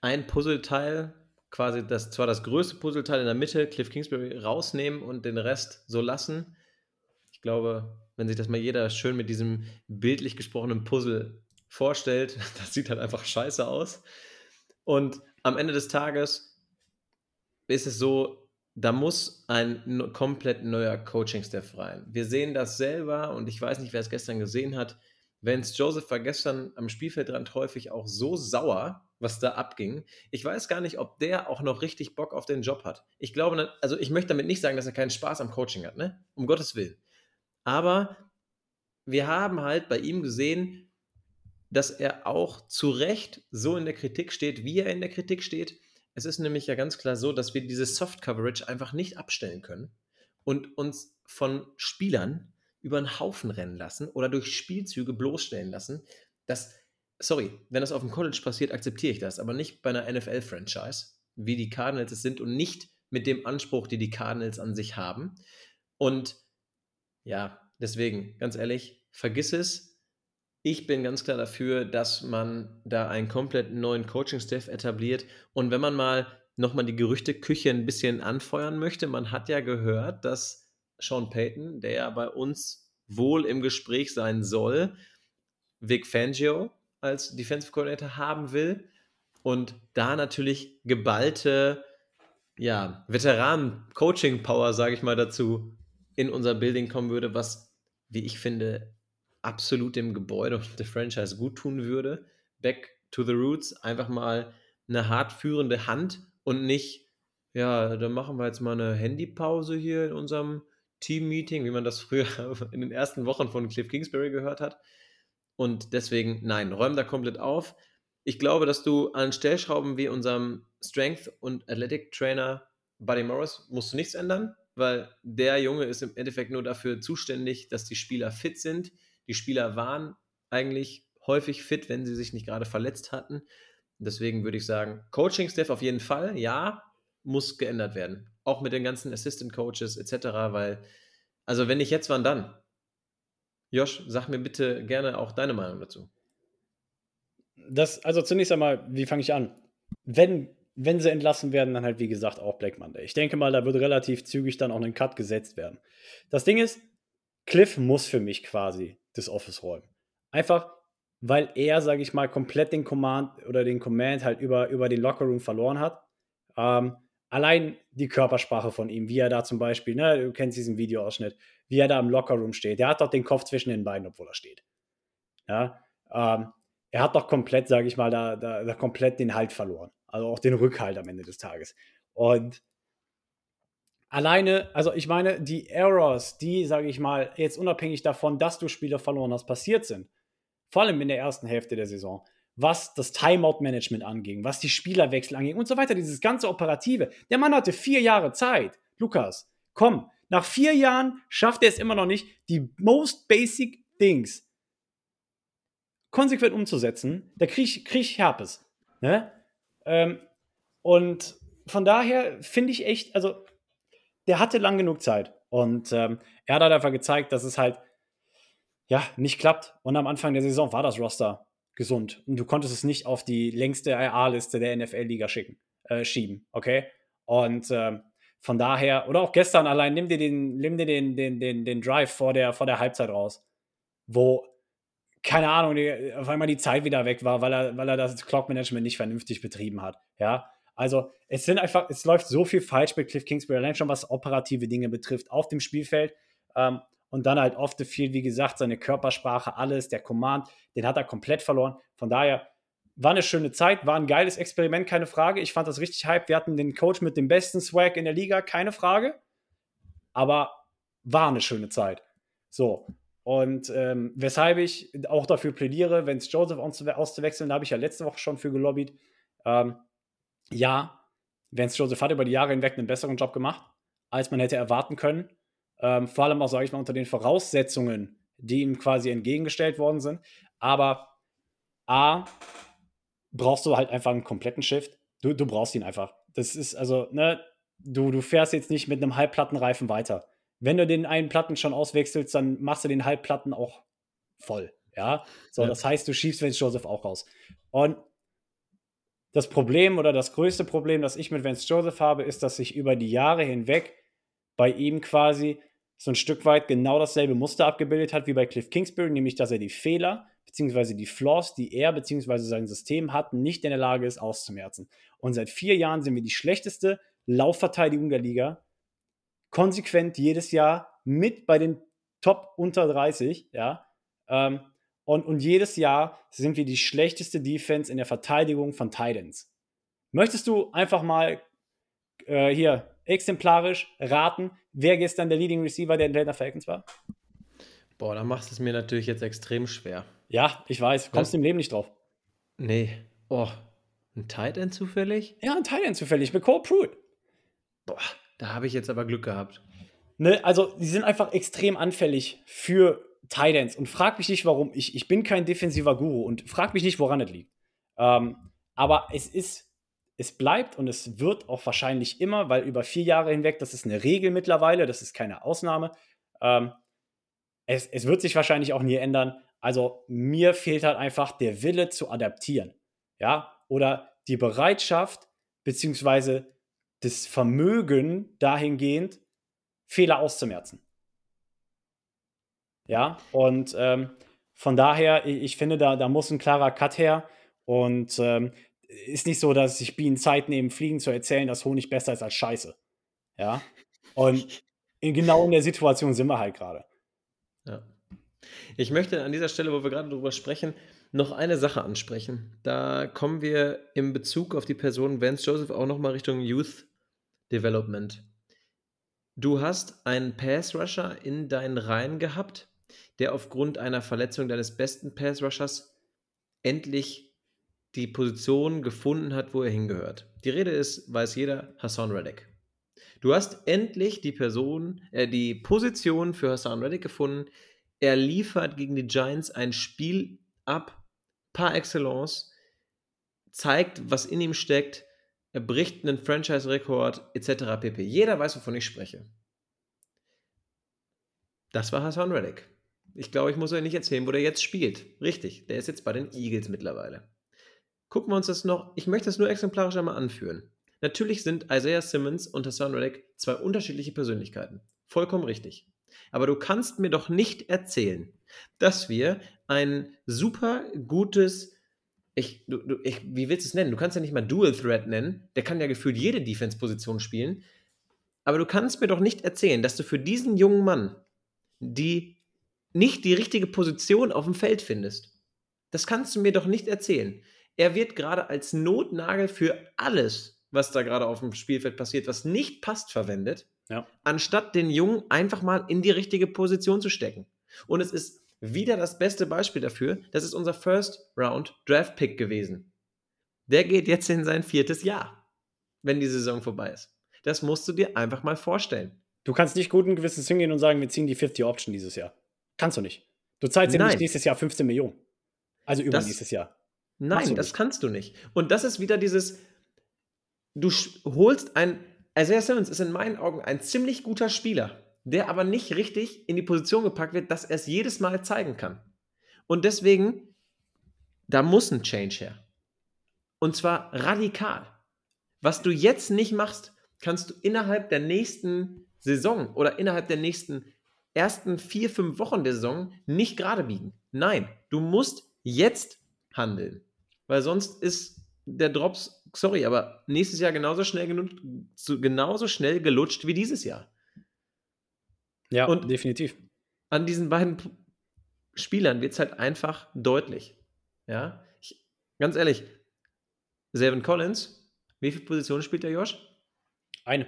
ein Puzzleteil, quasi das, zwar das größte Puzzleteil in der Mitte, Cliff Kingsbury, rausnehmen und den Rest so lassen. Ich glaube, wenn sich das mal jeder schön mit diesem bildlich gesprochenen Puzzle vorstellt, das sieht halt einfach scheiße aus. Und am Ende des Tages ist es so, da muss ein komplett neuer Coaching-Staff rein. Wir sehen das selber und ich weiß nicht, wer es gestern gesehen hat. Vance Joseph war gestern am Spielfeldrand häufig auch so sauer, was da abging. Ich weiß gar nicht, ob der auch noch richtig Bock auf den Job hat. Ich glaube, also ich möchte damit nicht sagen, dass er keinen Spaß am Coaching hat, ne? Um Gottes Willen. Aber wir haben halt bei ihm gesehen, dass er auch zu Recht so in der Kritik steht, wie er in der Kritik steht es ist nämlich ja ganz klar so, dass wir diese Soft Coverage einfach nicht abstellen können und uns von Spielern über einen Haufen rennen lassen oder durch Spielzüge bloßstellen lassen. Das, sorry, wenn das auf dem College passiert, akzeptiere ich das, aber nicht bei einer NFL-Franchise, wie die Cardinals es sind und nicht mit dem Anspruch, die die Cardinals an sich haben. Und ja, deswegen, ganz ehrlich, vergiss es. Ich bin ganz klar dafür, dass man da einen komplett neuen Coaching-Staff etabliert. Und wenn man mal nochmal die Gerüchteküche ein bisschen anfeuern möchte, man hat ja gehört, dass Sean Payton, der ja bei uns wohl im Gespräch sein soll, Vic Fangio als Defensive Coordinator haben will und da natürlich geballte ja, Veteranen-Coaching-Power, sage ich mal dazu, in unser Building kommen würde, was, wie ich finde, absolut dem Gebäude und der Franchise gut tun würde. Back to the Roots, einfach mal eine hart führende Hand und nicht, ja, dann machen wir jetzt mal eine Handypause hier in unserem Team-Meeting, wie man das früher in den ersten Wochen von Cliff Kingsbury gehört hat. Und deswegen, nein, räum da komplett auf. Ich glaube, dass du an Stellschrauben wie unserem Strength- und Athletic Trainer Buddy Morris musst du nichts ändern, weil der Junge ist im Endeffekt nur dafür zuständig, dass die Spieler fit sind, die Spieler waren eigentlich häufig fit, wenn sie sich nicht gerade verletzt hatten. Deswegen würde ich sagen, Coaching-Staff auf jeden Fall, ja, muss geändert werden. Auch mit den ganzen Assistant Coaches etc., weil, also wenn nicht jetzt, wann dann? Josh, sag mir bitte gerne auch deine Meinung dazu. Das, also zunächst einmal, wie fange ich an? Wenn, wenn sie entlassen werden, dann halt wie gesagt auch Black Monday. Ich denke mal, da wird relativ zügig dann auch ein Cut gesetzt werden. Das Ding ist, Cliff muss für mich quasi das Office räumen. Einfach, weil er, sage ich mal, komplett den Command oder den Command halt über, über den Lockerroom verloren hat. Ähm, allein die Körpersprache von ihm, wie er da zum Beispiel, ne, du kennst diesen Videoausschnitt, wie er da im Lockerroom steht. Der hat doch den Kopf zwischen den Beinen, obwohl er steht. Ja, ähm, er hat doch komplett, sage ich mal, da, da, da, komplett den Halt verloren. Also auch den Rückhalt am Ende des Tages. Und alleine, also ich meine, die Errors, die, sage ich mal, jetzt unabhängig davon, dass du Spiele verloren hast, passiert sind, vor allem in der ersten Hälfte der Saison, was das Timeout-Management anging, was die Spielerwechsel anging und so weiter, dieses ganze Operative. Der Mann hatte vier Jahre Zeit. Lukas, komm, nach vier Jahren schafft er es immer noch nicht, die most basic things konsequent umzusetzen. Da kriege ich, krieg ich Herpes. Ne? Ähm, und von daher finde ich echt, also der hatte lang genug Zeit. Und ähm, er hat halt einfach gezeigt, dass es halt ja nicht klappt. Und am Anfang der Saison war das Roster gesund. Und du konntest es nicht auf die längste A-Liste der NFL-Liga schicken, äh, schieben, okay? Und ähm, von daher, oder auch gestern allein, nimm dir den, nimm dir den, den, den, den Drive vor der, vor der Halbzeit raus, wo, keine Ahnung, auf einmal die Zeit wieder weg war, weil er, weil er das Clock-Management nicht vernünftig betrieben hat, ja? Also, es sind einfach, es läuft so viel falsch mit Cliff Kingsbury, allein schon was operative Dinge betrifft, auf dem Spielfeld. Ähm, und dann halt off the field, wie gesagt, seine Körpersprache, alles, der Command, den hat er komplett verloren. Von daher war eine schöne Zeit, war ein geiles Experiment, keine Frage. Ich fand das richtig hype. Wir hatten den Coach mit dem besten Swag in der Liga, keine Frage. Aber war eine schöne Zeit. So. Und ähm, weshalb ich auch dafür plädiere, wenn es Joseph auszuwechseln, da habe ich ja letzte Woche schon für gelobbyt. Ähm, ja, Vance Joseph hat über die Jahre hinweg einen besseren Job gemacht, als man hätte erwarten können. Ähm, vor allem auch, sage ich mal, unter den Voraussetzungen, die ihm quasi entgegengestellt worden sind. Aber A, brauchst du halt einfach einen kompletten Shift. Du, du brauchst ihn einfach. Das ist also, ne, du, du fährst jetzt nicht mit einem Halbplattenreifen weiter. Wenn du den einen Platten schon auswechselst, dann machst du den Halbplatten auch voll. Ja, so, ja. das heißt, du schiebst Vance Joseph auch raus. Und das Problem oder das größte Problem, das ich mit Vance Joseph habe, ist, dass sich über die Jahre hinweg bei ihm quasi so ein Stück weit genau dasselbe Muster abgebildet hat wie bei Cliff Kingsbury, nämlich dass er die Fehler bzw. die Flaws, die er bzw. sein System hat, nicht in der Lage ist auszumerzen. Und seit vier Jahren sind wir die schlechteste Laufverteidigung der Liga. Konsequent jedes Jahr mit bei den Top unter 30, ja. Ähm, und, und jedes Jahr sind wir die schlechteste Defense in der Verteidigung von Titans. Möchtest du einfach mal äh, hier exemplarisch raten, wer gestern der Leading Receiver der Atlanta Falcons war? Boah, da machst du es mir natürlich jetzt extrem schwer. Ja, ich weiß. Kommst du im Leben nicht drauf. Nee. Oh, ein Tight End zufällig? Ja, ein Tight End zufällig mit Cole Pruitt. Boah, da habe ich jetzt aber Glück gehabt. Ne, also, die sind einfach extrem anfällig für Ends. Und frag mich nicht, warum. Ich, ich bin kein defensiver Guru und frag mich nicht, woran es liegt. Ähm, aber es ist es bleibt und es wird auch wahrscheinlich immer, weil über vier Jahre hinweg, das ist eine Regel mittlerweile, das ist keine Ausnahme. Ähm, es, es wird sich wahrscheinlich auch nie ändern. Also mir fehlt halt einfach der Wille zu adaptieren. Ja, oder die Bereitschaft, beziehungsweise das Vermögen dahingehend, Fehler auszumerzen. Ja, und ähm, von daher, ich, ich finde, da, da muss ein klarer Cut her. Und ähm, ist nicht so, dass sich Bienen Zeit nehmen, Fliegen zu erzählen, dass Honig besser ist als Scheiße. Ja. Und in, genau in der Situation sind wir halt gerade. Ja. Ich möchte an dieser Stelle, wo wir gerade darüber sprechen, noch eine Sache ansprechen. Da kommen wir in Bezug auf die Person Vance Joseph auch nochmal Richtung Youth Development. Du hast einen Pass Rusher in deinen Reihen gehabt, der aufgrund einer Verletzung deines besten Pass Rushers endlich die Position gefunden hat, wo er hingehört. Die Rede ist, weiß jeder, Hassan Reddick. Du hast endlich die Person, äh, die Position für Hassan Reddick gefunden. Er liefert gegen die Giants ein Spiel ab, par excellence, zeigt, was in ihm steckt, er bricht einen Franchise-Rekord, etc. pp. Jeder weiß, wovon ich spreche. Das war Hassan Reddick. Ich glaube, ich muss euch nicht erzählen, wo der jetzt spielt. Richtig, der ist jetzt bei den Eagles mittlerweile. Gucken wir uns das noch, ich möchte das nur exemplarisch einmal anführen. Natürlich sind Isaiah Simmons und Hassan Reddick zwei unterschiedliche Persönlichkeiten. Vollkommen richtig. Aber du kannst mir doch nicht erzählen, dass wir ein super gutes ich, du, du, ich, wie willst du es nennen? Du kannst ja nicht mal Dual Threat nennen. Der kann ja gefühlt jede Defense-Position spielen. Aber du kannst mir doch nicht erzählen, dass du für diesen jungen Mann die nicht die richtige Position auf dem Feld findest. Das kannst du mir doch nicht erzählen. Er wird gerade als Notnagel für alles, was da gerade auf dem Spielfeld passiert, was nicht passt, verwendet, ja. anstatt den Jungen einfach mal in die richtige Position zu stecken. Und es ist wieder das beste Beispiel dafür. Das ist unser First Round Draft Pick gewesen. Der geht jetzt in sein viertes Jahr, wenn die Saison vorbei ist. Das musst du dir einfach mal vorstellen. Du kannst nicht guten Gewissens hingehen und sagen, wir ziehen die 50 Option dieses Jahr. Kannst du nicht. Du zahlst ja nicht nächstes Jahr 15 Millionen. Also übernächstes Jahr. Nein, das kannst du nicht. Und das ist wieder dieses, du holst ein, Isaiah Simmons ist in meinen Augen ein ziemlich guter Spieler der aber nicht richtig in die Position gepackt wird, dass er es jedes Mal zeigen kann. Und deswegen, da muss ein Change her. Und zwar radikal. Was du jetzt nicht machst, kannst du innerhalb der nächsten Saison oder innerhalb der nächsten ersten vier, fünf Wochen der Saison nicht gerade biegen. Nein, du musst jetzt handeln. Weil sonst ist der Drops, sorry, aber nächstes Jahr genauso schnell, genauso schnell gelutscht wie dieses Jahr. Ja, und definitiv. An diesen beiden Spielern wird es halt einfach deutlich. Ja, ich, ganz ehrlich, Seven Collins, wie viele Positionen spielt der Josh? Eine.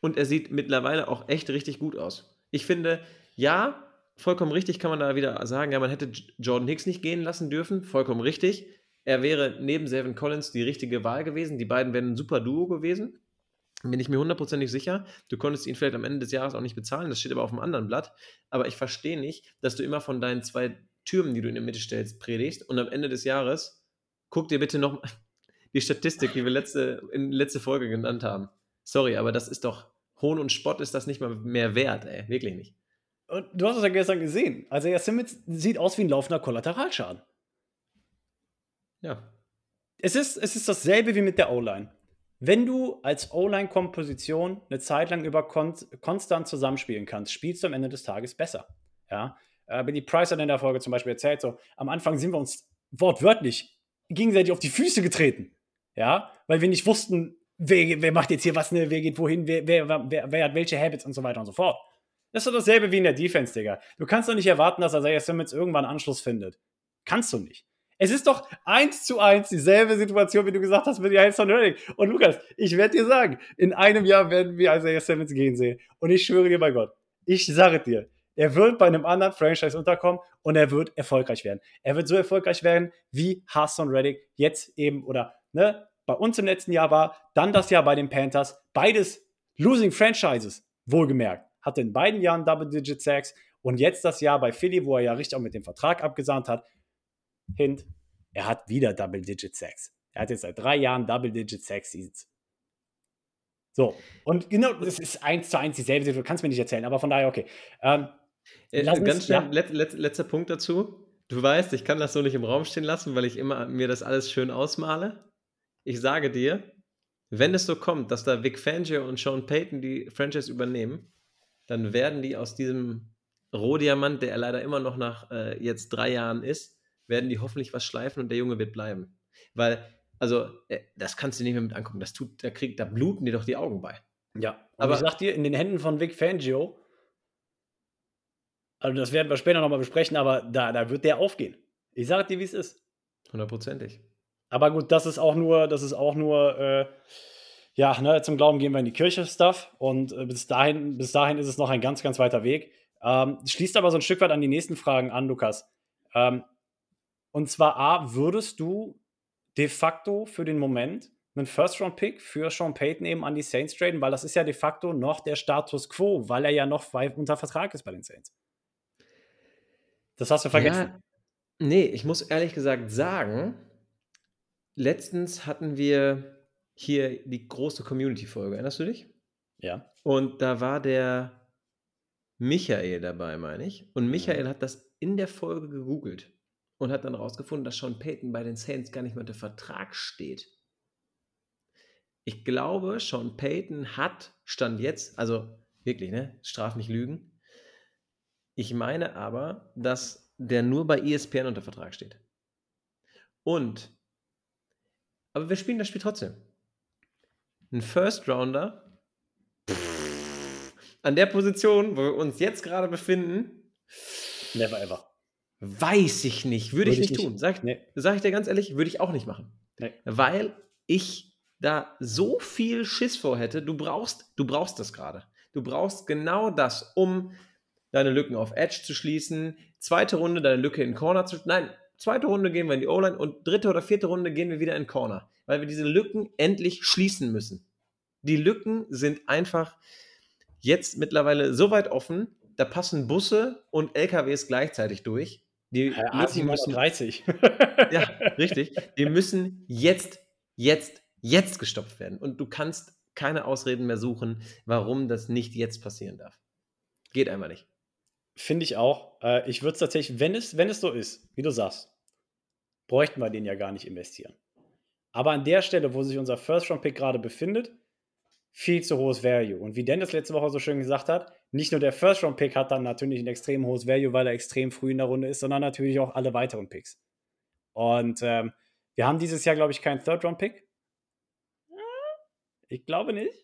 Und er sieht mittlerweile auch echt richtig gut aus. Ich finde, ja, vollkommen richtig kann man da wieder sagen, ja, man hätte Jordan Hicks nicht gehen lassen dürfen. Vollkommen richtig. Er wäre neben Seven Collins die richtige Wahl gewesen. Die beiden wären ein super Duo gewesen. Bin ich mir hundertprozentig sicher. Du konntest ihn vielleicht am Ende des Jahres auch nicht bezahlen, das steht aber auf einem anderen Blatt. Aber ich verstehe nicht, dass du immer von deinen zwei Türmen, die du in der Mitte stellst, predigst und am Ende des Jahres guck dir bitte noch die Statistik, die wir letzte, in letzte Folge genannt haben. Sorry, aber das ist doch Hohn und Spott ist das nicht mal mehr wert, ey. Wirklich nicht. Und du hast es ja gestern gesehen. Also, ja, Simmons sieht aus wie ein laufender Kollateralschaden. Ja. Es ist, es ist dasselbe wie mit der O-Line. Wenn du als O-Line-Komposition eine Zeit lang über kon konstant zusammenspielen kannst, spielst du am Ende des Tages besser. Ja? Äh, Billy Price hat in der Folge zum Beispiel erzählt, so am Anfang sind wir uns wortwörtlich gegenseitig auf die Füße getreten. Ja, weil wir nicht wussten, wer, wer macht jetzt hier was, ne, wer geht wohin, wer, wer, wer, wer hat welche Habits und so weiter und so fort. Das ist doch dasselbe wie in der Defense, Digga. Du kannst doch nicht erwarten, dass Isaiah Simmons irgendwann Anschluss findet. Kannst du nicht. Es ist doch eins zu eins dieselbe Situation, wie du gesagt hast mit Jason Reddick. Und Lukas, ich werde dir sagen, in einem Jahr werden wir Isaiah Simmons gehen sehen. Und ich schwöre dir bei Gott, ich sage dir, er wird bei einem anderen Franchise unterkommen und er wird erfolgreich werden. Er wird so erfolgreich werden, wie Hassan Reddick jetzt eben oder ne, bei uns im letzten Jahr war, dann das Jahr bei den Panthers. Beides Losing Franchises, wohlgemerkt. Hatte in beiden Jahren Double-Digit Sacks und jetzt das Jahr bei Philly, wo er ja richtig auch mit dem Vertrag abgesahnt hat. Hint, er hat wieder Double-Digit Sacks. Er hat jetzt seit drei Jahren Double-Digit Sack Seasons. So, und genau, das ist eins zu eins dieselbe Situation, du kannst mir nicht erzählen, aber von daher, okay. Ähm, äh, ganz schnell, ja. let, let, letzter Punkt dazu. Du weißt, ich kann das so nicht im Raum stehen lassen, weil ich immer mir das alles schön ausmale. Ich sage dir, wenn es so kommt, dass da Vic Fangio und Sean Payton die Franchise übernehmen, dann werden die aus diesem Rohdiamant, der er leider immer noch nach äh, jetzt drei Jahren ist, werden die hoffentlich was schleifen und der Junge wird bleiben. Weil, also, äh, das kannst du nicht mehr mit angucken. Das tut, da, kriegt, da bluten dir doch die Augen bei. Ja, aber ich sag dir, in den Händen von Vic Fangio, also das werden wir später nochmal besprechen, aber da, da wird der aufgehen. Ich sag dir, wie es ist. Hundertprozentig. Aber gut, das ist auch nur, das ist auch nur, äh, ja, ne, zum Glauben gehen wir in die Kirche Stuff und äh, bis dahin, bis dahin ist es noch ein ganz, ganz weiter Weg. Ähm, schließt aber so ein Stück weit an die nächsten Fragen an, Lukas. Ähm, und zwar A, würdest du de facto für den Moment einen First-Round-Pick für Sean Payton eben an die Saints traden, weil das ist ja de facto noch der Status quo, weil er ja noch unter Vertrag ist bei den Saints. Das hast du vergessen. Ja, nee, ich muss ehrlich gesagt sagen, letztens hatten wir hier die große Community-Folge, erinnerst du dich? Ja. Und da war der Michael dabei, meine ich. Und Michael hat das in der Folge gegoogelt und hat dann rausgefunden, dass Sean Payton bei den Saints gar nicht mehr unter Vertrag steht. Ich glaube, Sean Payton hat, stand jetzt, also wirklich, ne, straf nicht lügen. Ich meine aber, dass der nur bei ESPN unter Vertrag steht. Und, aber wir spielen das Spiel trotzdem. Ein First Rounder an der Position, wo wir uns jetzt gerade befinden. Never ever. Weiß ich nicht. Würde, würde ich nicht, nicht tun. Sag, nee. sag ich dir ganz ehrlich, würde ich auch nicht machen. Nee. Weil ich da so viel Schiss vor hätte. Du brauchst, du brauchst das gerade. Du brauchst genau das, um deine Lücken auf Edge zu schließen. Zweite Runde deine Lücke in Corner zu Nein, zweite Runde gehen wir in die O-Line und dritte oder vierte Runde gehen wir wieder in Corner, weil wir diese Lücken endlich schließen müssen. Die Lücken sind einfach jetzt mittlerweile so weit offen, da passen Busse und LKWs gleichzeitig durch. Die ja, Lücken müssen 30. ja, richtig. Die müssen jetzt, jetzt, jetzt gestopft werden. Und du kannst keine Ausreden mehr suchen, warum das nicht jetzt passieren darf. Geht einfach nicht. Finde ich auch. Äh, ich würde es tatsächlich, wenn es, wenn es so ist, wie du sagst, bräuchten wir den ja gar nicht investieren. Aber an der Stelle, wo sich unser First-Round-Pick gerade befindet, viel zu hohes Value. Und wie Dennis letzte Woche so schön gesagt hat, nicht nur der First-Round-Pick hat dann natürlich ein extrem hohes Value, weil er extrem früh in der Runde ist, sondern natürlich auch alle weiteren Picks. Und ähm, wir haben dieses Jahr, glaube ich, keinen Third-Round-Pick. Ich glaube nicht.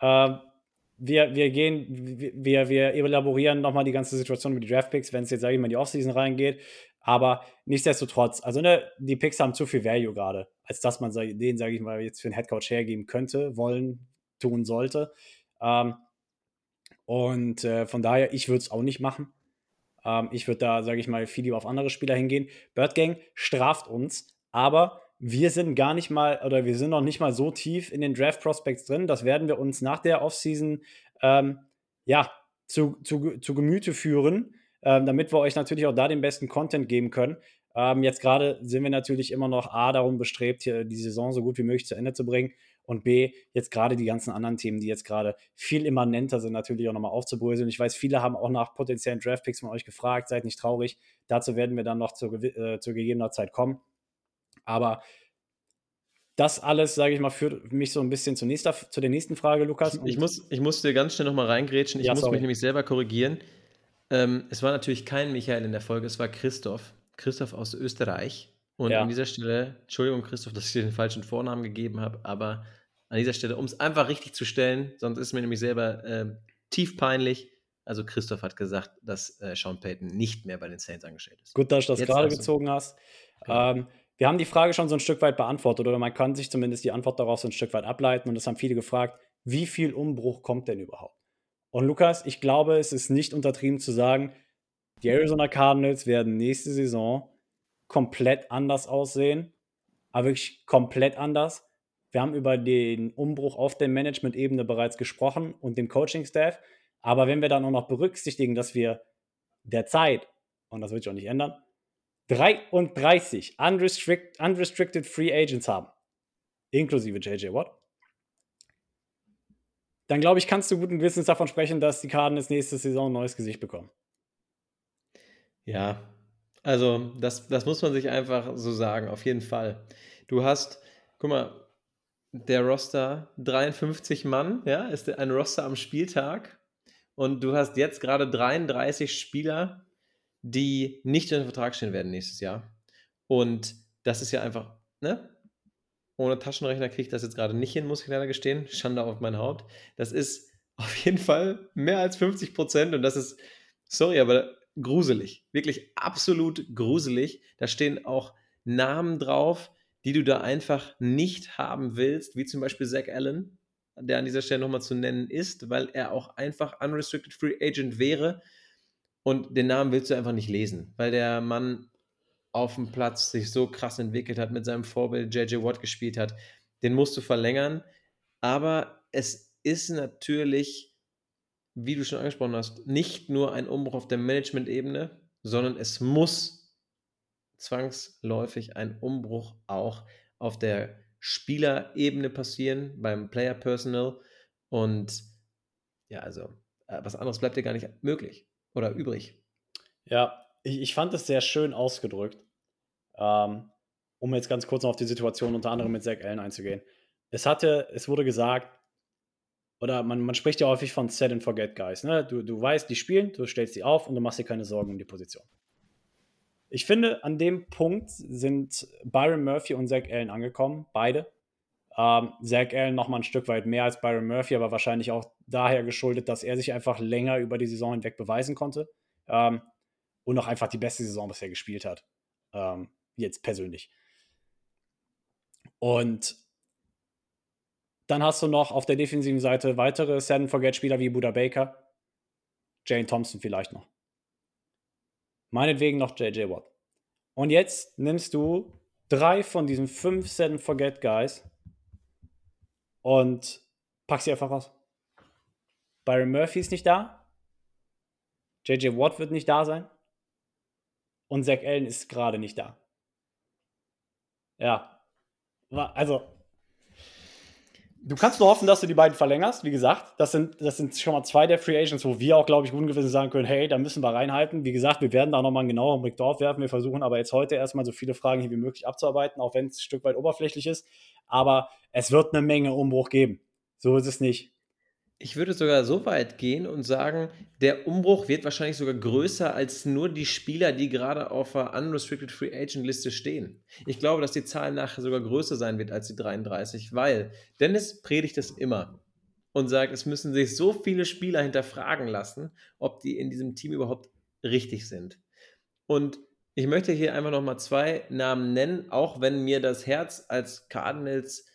Ähm, wir, wir gehen, wir, wir elaborieren nochmal die ganze Situation über die Draft-Picks, wenn es jetzt, sage ich mal, in die Offseason reingeht. Aber nichtsdestotrotz, also ne, die Picks haben zu viel Value gerade, als dass man den, sage ich mal, jetzt für einen Headcoach hergeben könnte, wollen, tun sollte. Ähm, und äh, von daher, ich würde es auch nicht machen. Ähm, ich würde da, sage ich mal, viel lieber auf andere Spieler hingehen. Bird Gang straft uns, aber wir sind gar nicht mal oder wir sind noch nicht mal so tief in den Draft Prospects drin. Das werden wir uns nach der Offseason ähm, ja, zu, zu, zu Gemüte führen, ähm, damit wir euch natürlich auch da den besten Content geben können. Ähm, jetzt gerade sind wir natürlich immer noch A, darum bestrebt, hier die Saison so gut wie möglich zu Ende zu bringen und B, jetzt gerade die ganzen anderen Themen, die jetzt gerade viel immanenter sind, natürlich auch nochmal aufzubröseln. Ich weiß, viele haben auch nach potenziellen Draftpicks von euch gefragt, seid nicht traurig. Dazu werden wir dann noch zu, äh, zu gegebener Zeit kommen. Aber das alles, sage ich mal, führt mich so ein bisschen zur, nächster, zu der nächsten Frage, Lukas. Ich muss, ich muss dir ganz schnell nochmal reingrätschen. Ich ja, muss sorry. mich nämlich selber korrigieren. Ähm, es war natürlich kein Michael in der Folge, es war Christoph. Christoph aus Österreich. Und ja. an dieser Stelle, Entschuldigung, Christoph, dass ich dir den falschen Vornamen gegeben habe, aber an dieser Stelle, um es einfach richtig zu stellen, sonst ist es mir nämlich selber äh, tief peinlich. Also Christoph hat gesagt, dass äh, Sean Payton nicht mehr bei den Saints angestellt ist. Gut, dass du das gerade gezogen hast. Genau. Ähm, wir haben die Frage schon so ein Stück weit beantwortet oder man kann sich zumindest die Antwort darauf so ein Stück weit ableiten und das haben viele gefragt, wie viel Umbruch kommt denn überhaupt? Und Lukas, ich glaube, es ist nicht untertrieben zu sagen, die Arizona Cardinals werden nächste Saison komplett anders aussehen, aber wirklich komplett anders. Wir haben über den Umbruch auf der Management-Ebene bereits gesprochen und dem Coaching-Staff. Aber wenn wir dann auch noch berücksichtigen, dass wir derzeit, und das wird sich auch nicht ändern, 33 unrestrict, unrestricted Free Agents haben, inklusive JJ Watt, dann glaube ich, kannst du guten Gewissens davon sprechen, dass die Cardinals nächste Saison ein neues Gesicht bekommen. Ja, also das, das muss man sich einfach so sagen, auf jeden Fall. Du hast, guck mal, der Roster 53 Mann, ja, ist ein Roster am Spieltag und du hast jetzt gerade 33 Spieler, die nicht in den Vertrag stehen werden nächstes Jahr. Und das ist ja einfach, ne? Ohne Taschenrechner kriege ich das jetzt gerade nicht hin, muss ich leider gestehen. Schande auf mein Haupt. Das ist auf jeden Fall mehr als 50 Prozent und das ist, sorry, aber gruselig. Wirklich absolut gruselig. Da stehen auch Namen drauf, die du da einfach nicht haben willst, wie zum Beispiel Zach Allen, der an dieser Stelle nochmal zu nennen ist, weil er auch einfach Unrestricted Free Agent wäre und den Namen willst du einfach nicht lesen, weil der Mann auf dem Platz sich so krass entwickelt hat, mit seinem Vorbild JJ Watt gespielt hat. Den musst du verlängern. Aber es ist natürlich, wie du schon angesprochen hast, nicht nur ein Umbruch auf der Management-Ebene, sondern es muss zwangsläufig ein Umbruch auch auf der Spielerebene passieren, beim Player Personal. Und ja, also äh, was anderes bleibt dir gar nicht möglich oder übrig. Ja, ich, ich fand es sehr schön ausgedrückt. Ähm, um jetzt ganz kurz noch auf die Situation unter anderem mit Zach Allen einzugehen. Es hatte, es wurde gesagt, oder man, man spricht ja häufig von Set and Forget Guys. Ne? Du, du weißt, die spielen, du stellst sie auf und du machst dir keine Sorgen um die Position. Ich finde, an dem Punkt sind Byron Murphy und Zach Allen angekommen, beide. Ähm, Zach Allen noch mal ein Stück weit mehr als Byron Murphy, aber wahrscheinlich auch daher geschuldet, dass er sich einfach länger über die Saison hinweg beweisen konnte ähm, und auch einfach die beste Saison bisher gespielt hat. Ähm, jetzt persönlich. Und dann hast du noch auf der defensiven Seite weitere Set-and-Forget-Spieler wie Buda Baker, Jane Thompson vielleicht noch. Meinetwegen noch JJ Watt. Und jetzt nimmst du drei von diesen fünf Set-and-Forget-Guys und packst sie einfach raus. Byron Murphy ist nicht da. JJ Watt wird nicht da sein. Und Zach Allen ist gerade nicht da. Ja. Also, Du kannst nur hoffen, dass du die beiden verlängerst. Wie gesagt, das sind, das sind schon mal zwei der Free Agents, wo wir auch, glaube ich, ungewiss sagen können, hey, da müssen wir reinhalten. Wie gesagt, wir werden da nochmal einen genaueren Blick drauf werfen. Wir versuchen aber jetzt heute erstmal so viele Fragen hier wie möglich abzuarbeiten, auch wenn es ein Stück weit oberflächlich ist. Aber es wird eine Menge Umbruch geben. So ist es nicht. Ich würde sogar so weit gehen und sagen, der Umbruch wird wahrscheinlich sogar größer als nur die Spieler, die gerade auf der Unrestricted Free Agent Liste stehen. Ich glaube, dass die Zahl nachher sogar größer sein wird als die 33, weil Dennis predigt es immer und sagt, es müssen sich so viele Spieler hinterfragen lassen, ob die in diesem Team überhaupt richtig sind. Und ich möchte hier einfach nochmal zwei Namen nennen, auch wenn mir das Herz als Cardinals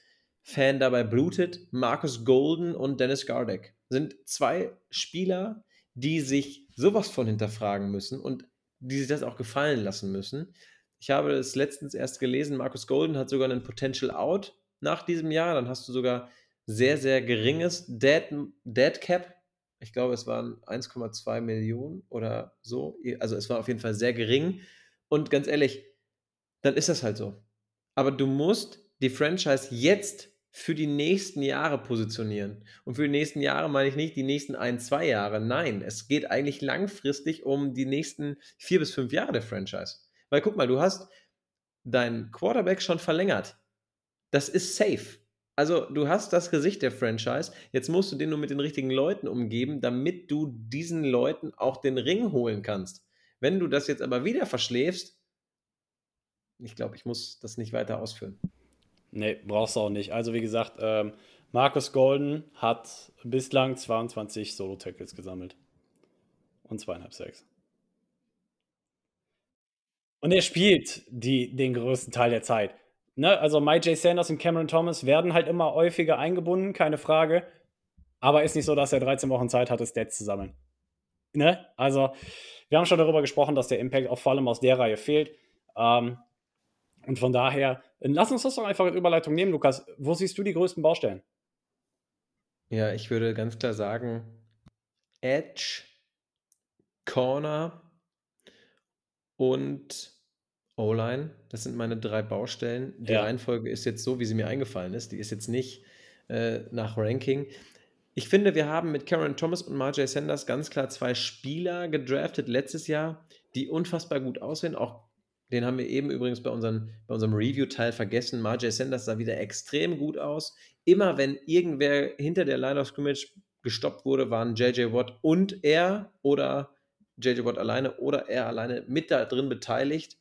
Fan dabei blutet. Marcus Golden und Dennis Gardeck sind zwei Spieler, die sich sowas von hinterfragen müssen und die sich das auch gefallen lassen müssen. Ich habe es letztens erst gelesen, Marcus Golden hat sogar einen Potential Out nach diesem Jahr. Dann hast du sogar sehr, sehr geringes Dead, Dead Cap. Ich glaube, es waren 1,2 Millionen oder so. Also es war auf jeden Fall sehr gering. Und ganz ehrlich, dann ist das halt so. Aber du musst die Franchise jetzt für die nächsten Jahre positionieren. Und für die nächsten Jahre meine ich nicht die nächsten ein, zwei Jahre. Nein, es geht eigentlich langfristig um die nächsten vier bis fünf Jahre der Franchise. Weil guck mal, du hast deinen Quarterback schon verlängert. Das ist safe. Also du hast das Gesicht der Franchise. Jetzt musst du den nur mit den richtigen Leuten umgeben, damit du diesen Leuten auch den Ring holen kannst. Wenn du das jetzt aber wieder verschläfst, ich glaube, ich muss das nicht weiter ausführen. Nee, brauchst du auch nicht. Also, wie gesagt, ähm, Marcus Golden hat bislang 22 Solo-Tackles gesammelt. Und zweieinhalb Sacks. Und er spielt die, den größten Teil der Zeit. Ne? Also, Mike J. Sanders und Cameron Thomas werden halt immer häufiger eingebunden, keine Frage. Aber ist nicht so, dass er 13 Wochen Zeit hatte, Stats zu sammeln. Ne? Also, wir haben schon darüber gesprochen, dass der Impact auch vor allem aus der Reihe fehlt. Ähm, und von daher, lass uns das doch einfach als Überleitung nehmen, Lukas. Wo siehst du die größten Baustellen? Ja, ich würde ganz klar sagen, Edge, Corner und O-Line. Das sind meine drei Baustellen. Die ja. Reihenfolge ist jetzt so, wie sie mir eingefallen ist. Die ist jetzt nicht äh, nach Ranking. Ich finde, wir haben mit Karen Thomas und Marjay Sanders ganz klar zwei Spieler gedraftet letztes Jahr, die unfassbar gut aussehen, auch den haben wir eben übrigens bei, unseren, bei unserem Review-Teil vergessen. Marjay Sanders sah wieder extrem gut aus. Immer wenn irgendwer hinter der Line of Scrimmage gestoppt wurde, waren JJ Watt und er oder JJ Watt alleine oder er alleine mit da drin beteiligt.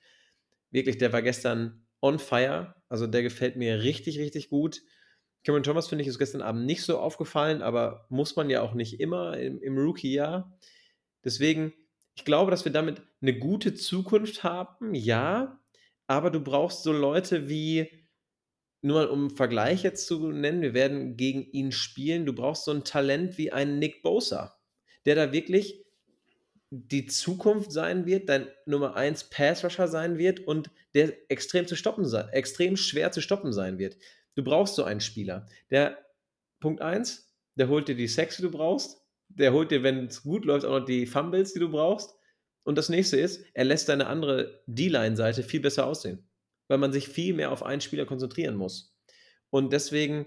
Wirklich, der war gestern on fire. Also der gefällt mir richtig, richtig gut. Cameron Thomas finde ich ist gestern Abend nicht so aufgefallen, aber muss man ja auch nicht immer im, im Rookie-Jahr. Deswegen ich glaube, dass wir damit eine gute Zukunft haben, ja, aber du brauchst so Leute wie, nur mal um Vergleich jetzt zu nennen, wir werden gegen ihn spielen, du brauchst so ein Talent wie einen Nick Bosa, der da wirklich die Zukunft sein wird, dein Nummer 1 Pass-Rusher sein wird und der extrem zu stoppen extrem schwer zu stoppen sein wird. Du brauchst so einen Spieler. Der Punkt 1, der holt dir die Sex, die du brauchst der holt dir, wenn es gut läuft, auch noch die Fumbles, die du brauchst. Und das nächste ist, er lässt deine andere D-Line-Seite viel besser aussehen, weil man sich viel mehr auf einen Spieler konzentrieren muss. Und deswegen,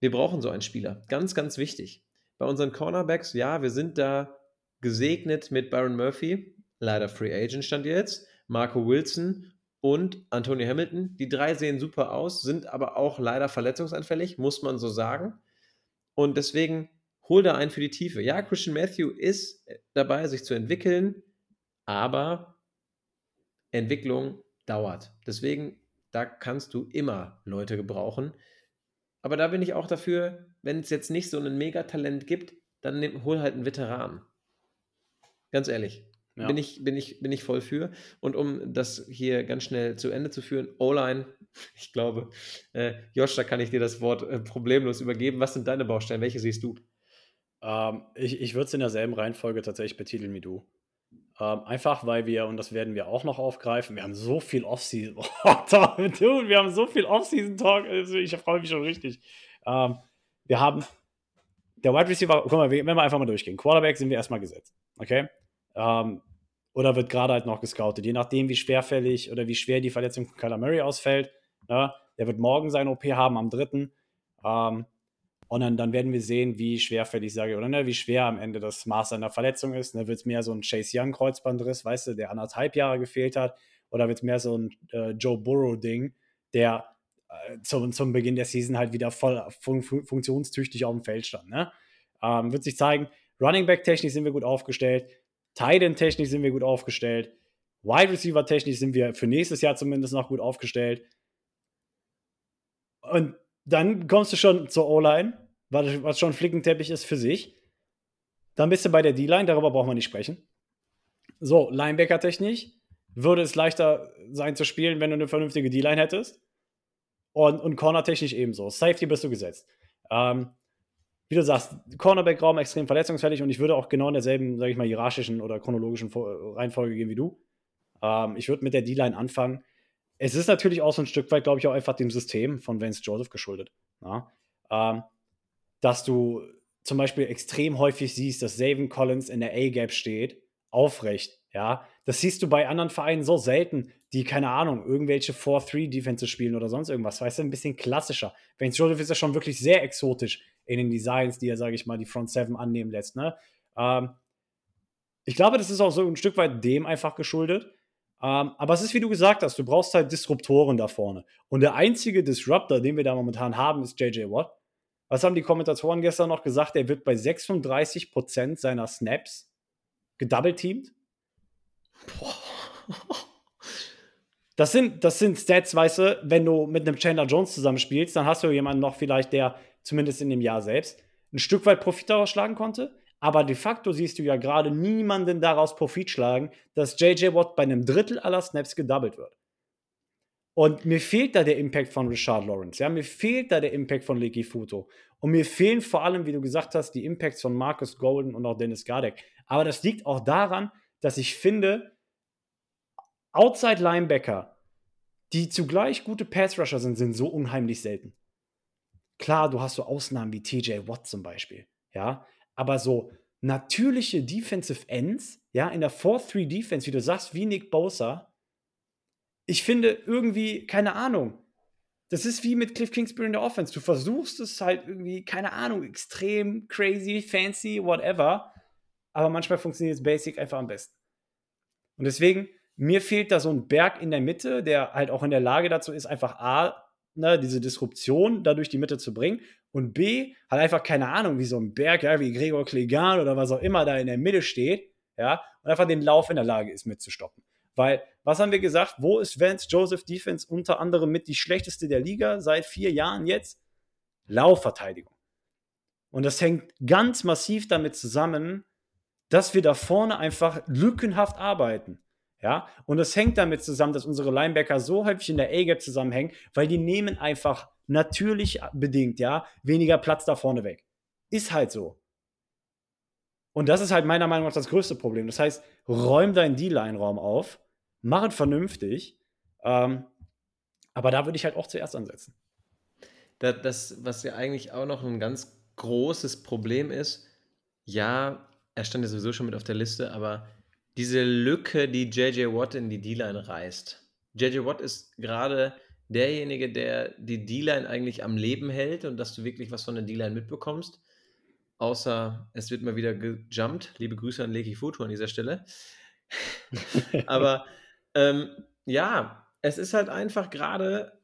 wir brauchen so einen Spieler. Ganz, ganz wichtig. Bei unseren Cornerbacks, ja, wir sind da gesegnet mit Byron Murphy, leider Free Agent stand jetzt, Marco Wilson und Antonio Hamilton. Die drei sehen super aus, sind aber auch leider verletzungsanfällig, muss man so sagen. Und deswegen hol da einen für die Tiefe. Ja, Christian Matthew ist dabei, sich zu entwickeln, aber Entwicklung dauert. Deswegen, da kannst du immer Leute gebrauchen. Aber da bin ich auch dafür, wenn es jetzt nicht so ein Megatalent gibt, dann nehm, hol halt einen Veteran. Ganz ehrlich. Ja. Bin, ich, bin, ich, bin ich voll für. Und um das hier ganz schnell zu Ende zu führen, O-Line, ich glaube, äh, Josh, da kann ich dir das Wort äh, problemlos übergeben. Was sind deine Baustellen? Welche siehst du? Ähm, ich ich würde es in derselben Reihenfolge tatsächlich betiteln wie du. Ähm, einfach weil wir, und das werden wir auch noch aufgreifen, wir haben so viel Offseason. Oh, dude, wir haben so viel Offseason-Talk. Also ich freue mich schon richtig. Ähm, wir haben der Wide Receiver, guck mal, wenn wir einfach mal durchgehen. Quarterback sind wir erstmal gesetzt. Okay? Ähm, oder wird gerade halt noch gescoutet. Je nachdem, wie schwerfällig oder wie schwer die Verletzung von Kyler Murray ausfällt. Ne? Der wird morgen seine OP haben am 3. Ähm, und dann, dann, werden wir sehen, wie schwerfällig, sage ich, oder ne, wie schwer am Ende das Maß seiner Verletzung ist. Ne, wird es mehr so ein Chase Young Kreuzbandriss, weißt du, der anderthalb Jahre gefehlt hat, oder wird es mehr so ein äh, Joe Burrow-Ding, der äh, zum, zum Beginn der Season halt wieder voll fun funktionstüchtig auf dem Feld stand. Ne? Ähm, wird sich zeigen, Running Back technisch sind wir gut aufgestellt, Tight End technisch sind wir gut aufgestellt, Wide Receiver technisch sind wir für nächstes Jahr zumindest noch gut aufgestellt. Und dann kommst du schon zur O-Line, was schon Flickenteppich ist für sich. Dann bist du bei der D-Line, darüber brauchen wir nicht sprechen. So, Linebacker-technisch würde es leichter sein zu spielen, wenn du eine vernünftige D-Line hättest. Und, und Corner-technisch ebenso. Safety bist du gesetzt. Ähm, wie du sagst, Cornerback-Raum extrem verletzungsfällig und ich würde auch genau in derselben, sage ich mal, hierarchischen oder chronologischen Reihenfolge gehen wie du. Ähm, ich würde mit der D-Line anfangen. Es ist natürlich auch so ein Stück weit, glaube ich, auch einfach dem System von Vance Joseph geschuldet. Ja? Ähm, dass du zum Beispiel extrem häufig siehst, dass Savin Collins in der A-Gap steht, aufrecht. Ja, das siehst du bei anderen Vereinen so selten, die, keine Ahnung, irgendwelche 4-3-Defenses spielen oder sonst irgendwas. Weißt du, ein bisschen klassischer. Vance Joseph ist ja schon wirklich sehr exotisch in den Designs, die er, sage ich mal, die Front 7 annehmen lässt. Ne? Ähm, ich glaube, das ist auch so ein Stück weit dem einfach geschuldet. Ähm, aber es ist, wie du gesagt hast, du brauchst halt Disruptoren da vorne. Und der einzige Disruptor, den wir da momentan haben, ist JJ Watt. Was haben die Kommentatoren gestern noch gesagt? Er wird bei 36% seiner Snaps gedoubleteamt. Das sind, das sind Stats, weißt du, wenn du mit einem Chandler Jones zusammenspielst, dann hast du jemanden noch vielleicht, der zumindest in dem Jahr selbst ein Stück weit Profit daraus schlagen konnte. Aber de facto siehst du ja gerade niemanden daraus Profit schlagen, dass JJ Watt bei einem Drittel aller Snaps gedoubled wird. Und mir fehlt da der Impact von Richard Lawrence. Ja, mir fehlt da der Impact von Leaky Futo. Und mir fehlen vor allem, wie du gesagt hast, die Impacts von Marcus Golden und auch Dennis Gardek. Aber das liegt auch daran, dass ich finde, Outside Linebacker, die zugleich gute Pass Rusher sind, sind so unheimlich selten. Klar, du hast so Ausnahmen wie TJ Watt zum Beispiel, ja, aber so natürliche Defensive Ends, ja, in der 4-3 Defense, wie du sagst, wie Nick Bosa, ich finde irgendwie, keine Ahnung, das ist wie mit Cliff Kingsbury in der Offense. Du versuchst es halt irgendwie, keine Ahnung, extrem crazy, fancy, whatever, aber manchmal funktioniert es basic einfach am besten. Und deswegen, mir fehlt da so ein Berg in der Mitte, der halt auch in der Lage dazu ist, einfach A, ne, diese Disruption da durch die Mitte zu bringen und B, hat einfach keine Ahnung, wie so ein Berg, ja, wie Gregor Klegan oder was auch immer da in der Mitte steht, ja, und einfach den Lauf in der Lage ist mitzustoppen. Weil, was haben wir gesagt? Wo ist Vance Joseph Defense unter anderem mit die schlechteste der Liga seit vier Jahren jetzt? Laufverteidigung. Und das hängt ganz massiv damit zusammen, dass wir da vorne einfach lückenhaft arbeiten. Ja, und das hängt damit zusammen, dass unsere Linebacker so häufig in der A-Gap zusammenhängen, weil die nehmen einfach natürlich bedingt, ja, weniger Platz da vorne weg. Ist halt so. Und das ist halt meiner Meinung nach das größte Problem. Das heißt, räum deinen D-Line-Raum auf, mach es vernünftig. Ähm, aber da würde ich halt auch zuerst ansetzen. Das, das, was ja eigentlich auch noch ein ganz großes Problem ist, ja, er stand ja sowieso schon mit auf der Liste, aber diese Lücke, die JJ Watt in die D-Line reißt. JJ Watt ist gerade derjenige, der die D-Line eigentlich am Leben hält und dass du wirklich was von der D-Line mitbekommst. Außer es wird mal wieder gejumpt. Liebe Grüße an Leki Futu an dieser Stelle. Aber ähm, ja, es ist halt einfach gerade,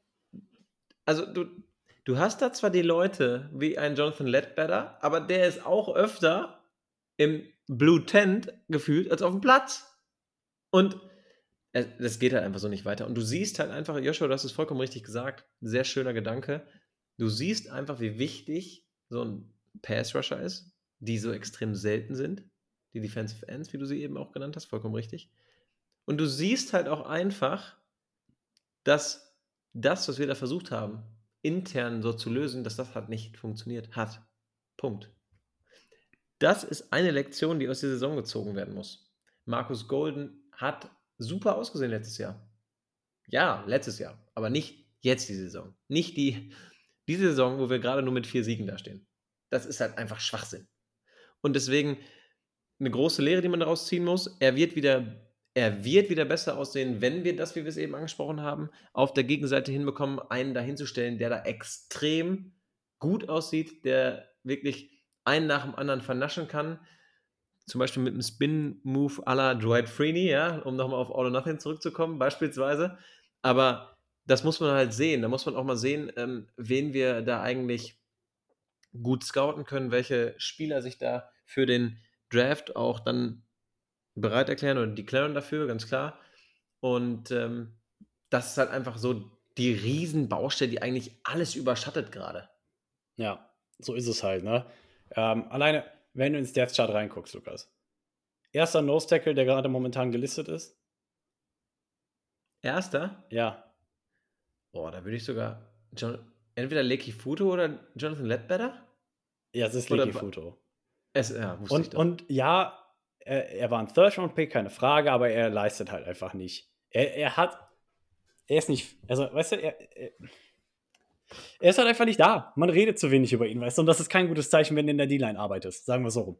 also du, du hast da zwar die Leute wie ein Jonathan Ledbetter, aber der ist auch öfter im Blue Tent gefühlt als auf dem Platz. Und das geht halt einfach so nicht weiter. Und du siehst halt einfach, Joshua, du hast es vollkommen richtig gesagt, sehr schöner Gedanke. Du siehst einfach, wie wichtig so ein Pass-Rusher ist, die so extrem selten sind. Die Defensive Ends, wie du sie eben auch genannt hast, vollkommen richtig. Und du siehst halt auch einfach, dass das, was wir da versucht haben, intern so zu lösen, dass das halt nicht funktioniert hat. Punkt. Das ist eine Lektion, die aus der Saison gezogen werden muss. Markus Golden hat super ausgesehen letztes Jahr. Ja, letztes Jahr, aber nicht jetzt die Saison. Nicht die, diese Saison, wo wir gerade nur mit vier Siegen dastehen. Das ist halt einfach Schwachsinn. Und deswegen eine große Lehre, die man daraus ziehen muss. Er wird wieder, er wird wieder besser aussehen, wenn wir das, wie wir es eben angesprochen haben, auf der Gegenseite hinbekommen, einen dahinzustellen, der da extrem gut aussieht, der wirklich einen nach dem anderen vernaschen kann zum Beispiel mit einem Spin-Move à la Dwight Freeney, ja, um nochmal auf All or Nothing zurückzukommen, beispielsweise. Aber das muss man halt sehen. Da muss man auch mal sehen, ähm, wen wir da eigentlich gut scouten können, welche Spieler sich da für den Draft auch dann bereit erklären oder declaren dafür, ganz klar. Und ähm, das ist halt einfach so die Riesenbaustelle, die eigentlich alles überschattet gerade. Ja, so ist es halt, ne? Ähm, alleine, wenn du ins Death Chart reinguckst, Lukas. Erster Nose Tackle, der gerade momentan gelistet ist. Erster? Ja. Boah, da würde ich sogar John, entweder Lecky Futo oder Jonathan Ledbetter? Ja, es ist Lecky Futo. Es, ja, wusste und, ich doch. und ja, er, er war ein Third-Round-Pick, keine Frage, aber er leistet halt einfach nicht. Er, er hat, er ist nicht, also, weißt du, er, er er ist halt einfach nicht da. Man redet zu wenig über ihn, weißt du? Und das ist kein gutes Zeichen, wenn du in der D-Line arbeitest. Sagen wir so rum.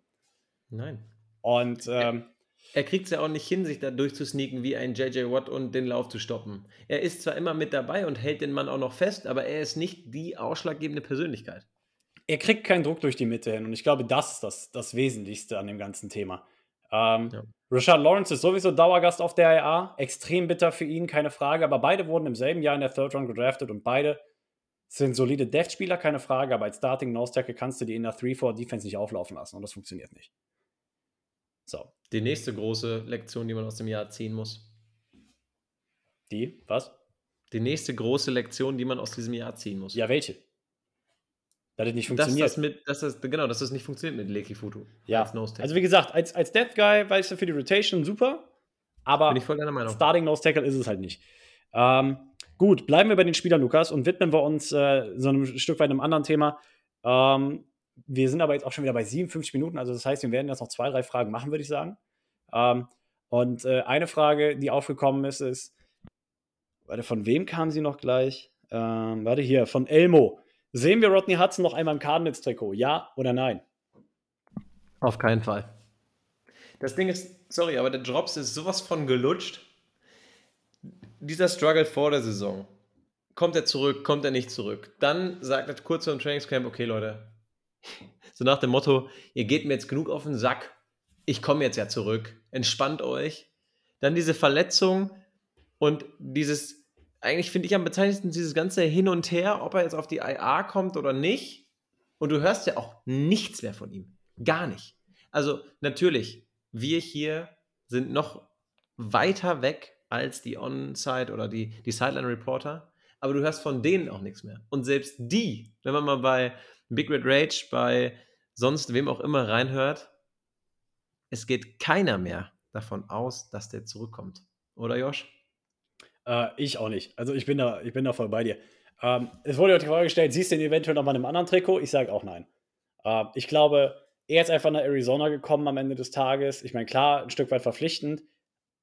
Nein. Und ähm, er kriegt es ja auch nicht hin, sich da durchzusneaken wie ein JJ Watt und den Lauf zu stoppen. Er ist zwar immer mit dabei und hält den Mann auch noch fest, aber er ist nicht die ausschlaggebende Persönlichkeit. Er kriegt keinen Druck durch die Mitte hin und ich glaube, das ist das, das Wesentlichste an dem ganzen Thema. Ähm, ja. Richard Lawrence ist sowieso Dauergast auf der IA. Extrem bitter für ihn, keine Frage. Aber beide wurden im selben Jahr in der Third Round gedraftet und beide sind solide Dev-Spieler, keine Frage, aber als Starting Nose Tackle kannst du die in der 3-4-Defense nicht auflaufen lassen und das funktioniert nicht. So. Die nächste große Lektion, die man aus dem Jahr ziehen muss. Die? Was? Die nächste große Lektion, die man aus diesem Jahr ziehen muss. Ja, welche? Dass das nicht funktioniert. Dass das mit, dass das, genau, dass das nicht funktioniert mit Leki Futu. Ja. also wie gesagt, als, als Death Guy weißt du für die Rotation super, aber Bin ich voll deiner Meinung. Starting Nose Tackle ist es halt nicht. Ähm, Gut, bleiben wir bei den Spielern, Lukas, und widmen wir uns äh, so einem Stück weit einem anderen Thema. Ähm, wir sind aber jetzt auch schon wieder bei 57 Minuten, also das heißt, wir werden jetzt noch zwei, drei Fragen machen, würde ich sagen. Ähm, und äh, eine Frage, die aufgekommen ist, ist, warte, von wem kam sie noch gleich? Ähm, warte hier, von Elmo. Sehen wir Rodney Hudson noch einmal im Cardinals-Trikot? Ja oder nein? Auf keinen Fall. Das Ding ist, sorry, aber der Drops ist sowas von gelutscht dieser Struggle vor der Saison. Kommt er zurück, kommt er nicht zurück? Dann sagt er kurz vor dem Trainingscamp, okay Leute, so nach dem Motto, ihr geht mir jetzt genug auf den Sack, ich komme jetzt ja zurück, entspannt euch. Dann diese Verletzung und dieses, eigentlich finde ich am bezeichnendsten dieses ganze Hin und Her, ob er jetzt auf die IA kommt oder nicht. Und du hörst ja auch nichts mehr von ihm. Gar nicht. Also natürlich, wir hier sind noch weiter weg als die On-Site oder die, die Sideline-Reporter. Aber du hörst von denen auch nichts mehr. Und selbst die, wenn man mal bei Big Red Rage, bei sonst wem auch immer reinhört, es geht keiner mehr davon aus, dass der zurückkommt. Oder Josh? Äh, ich auch nicht. Also ich bin da, ich bin da voll bei dir. Ähm, es wurde die Frage gestellt, siehst du ihn eventuell noch mal in einem anderen Trikot? Ich sage auch nein. Äh, ich glaube, er ist einfach nach Arizona gekommen am Ende des Tages. Ich meine, klar, ein Stück weit verpflichtend,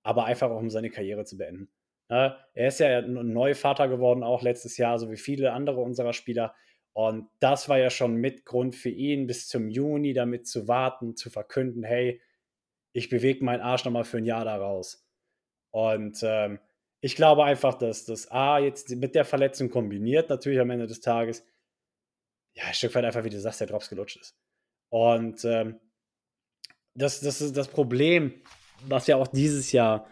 aber einfach auch um seine Karriere zu beenden. Ne? Er ist ja ein neuer Vater geworden, auch letztes Jahr, so wie viele andere unserer Spieler. Und das war ja schon mit Grund für ihn, bis zum Juni damit zu warten, zu verkünden, hey, ich bewege meinen Arsch nochmal für ein Jahr da raus. Und ähm, ich glaube einfach, dass das A jetzt mit der Verletzung kombiniert, natürlich am Ende des Tages, ja, ein Stück weit einfach, wie du sagst, der Drops gelutscht ist. Und ähm, das, das ist das Problem, was ja auch dieses Jahr,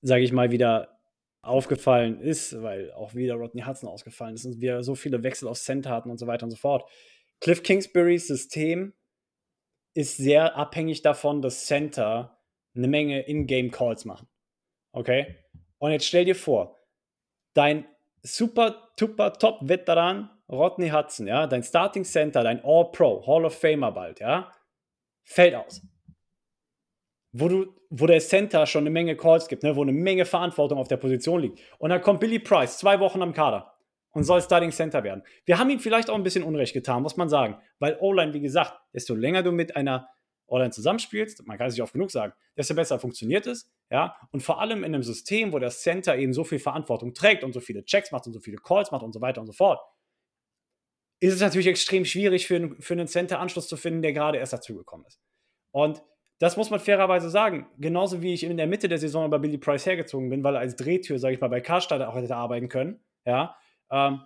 sage ich mal, wieder aufgefallen ist, weil auch wieder Rodney Hudson ausgefallen ist und wir so viele Wechsel auf Center hatten und so weiter und so fort. Cliff Kingsburys System ist sehr abhängig davon, dass Center eine Menge In-Game-Calls machen. Okay? Und jetzt stell dir vor, dein super, super Top-Veteran Rodney Hudson, ja, dein Starting Center, dein All-Pro, Hall of Famer bald, ja, fällt aus. Wo, du, wo der Center schon eine Menge Calls gibt, ne, wo eine Menge Verantwortung auf der Position liegt. Und dann kommt Billy Price, zwei Wochen am Kader und soll Starting Center werden. Wir haben ihm vielleicht auch ein bisschen Unrecht getan, muss man sagen. Weil O-Line, wie gesagt, desto länger du mit einer O-Line zusammenspielst, man kann es nicht oft genug sagen, desto besser funktioniert es. Ja? Und vor allem in einem System, wo der Center eben so viel Verantwortung trägt und so viele Checks macht und so viele Calls macht und so weiter und so fort, ist es natürlich extrem schwierig für, für einen Center Anschluss zu finden, der gerade erst dazugekommen ist. Und das muss man fairerweise sagen. Genauso wie ich in der Mitte der Saison bei Billy Price hergezogen bin, weil er als Drehtür, sage ich mal, bei Karstadt auch hätte arbeiten können. Ja, ähm,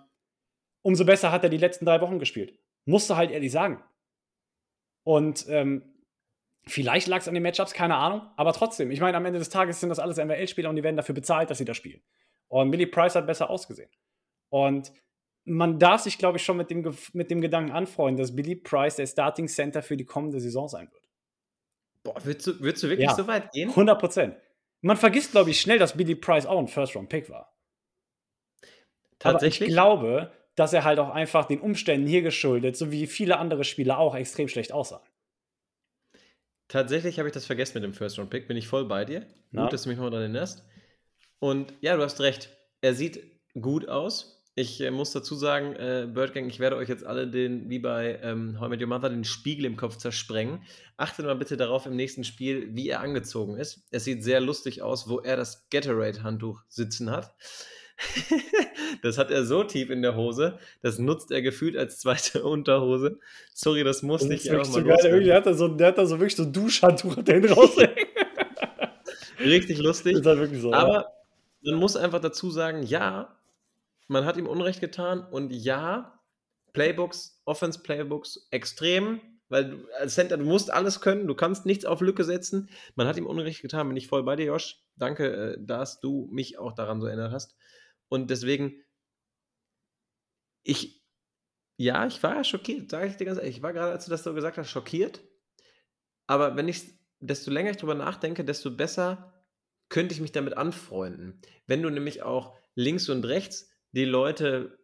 umso besser hat er die letzten drei Wochen gespielt. Musste halt ehrlich sagen. Und ähm, vielleicht lag es an den Matchups, keine Ahnung, aber trotzdem, ich meine, am Ende des Tages sind das alles MWL-Spieler und die werden dafür bezahlt, dass sie da spielen. Und Billy Price hat besser ausgesehen. Und man darf sich, glaube ich, schon mit dem, mit dem Gedanken anfreunden, dass Billy Price der Starting Center für die kommende Saison sein wird. Boah, würdest du, würdest du wirklich ja, so weit gehen? 100 Prozent. Man vergisst, glaube ich, schnell, dass Billy Price auch ein First-Round-Pick war. Tatsächlich? Aber ich glaube, dass er halt auch einfach den Umständen hier geschuldet, so wie viele andere Spieler auch, extrem schlecht aussah. Tatsächlich habe ich das vergessen mit dem First-Round-Pick. Bin ich voll bei dir. Na? Gut, dass du mich noch daran erinnerst. Und ja, du hast recht. Er sieht gut aus. Ich äh, muss dazu sagen, äh, Birdgang, ich werde euch jetzt alle den, wie bei ähm, How I Met Your Mother, den Spiegel im Kopf zersprengen. Achtet mal bitte darauf im nächsten Spiel, wie er angezogen ist. Es sieht sehr lustig aus, wo er das Gatorade-Handtuch sitzen hat. das hat er so tief in der Hose, das nutzt er gefühlt als zweite Unterhose. Sorry, das musste das ich einfach mal so geil. Der hat, da so, der hat da so wirklich so ein Duschhandtuch den raushängen. Richtig lustig. Das ist halt wirklich so. Aber ja. man muss einfach dazu sagen, ja, man hat ihm Unrecht getan und ja, Playbooks, Offense-Playbooks extrem, weil du als Center, du musst alles können, du kannst nichts auf Lücke setzen. Man hat ihm Unrecht getan, bin ich voll bei dir, Josh. Danke, äh, dass du mich auch daran so erinnert hast. Und deswegen, ich, ja, ich war schockiert, sage ich dir ganz ehrlich. Ich war gerade, als du das so gesagt hast, schockiert. Aber wenn ich, desto länger ich drüber nachdenke, desto besser könnte ich mich damit anfreunden. Wenn du nämlich auch links und rechts die Leute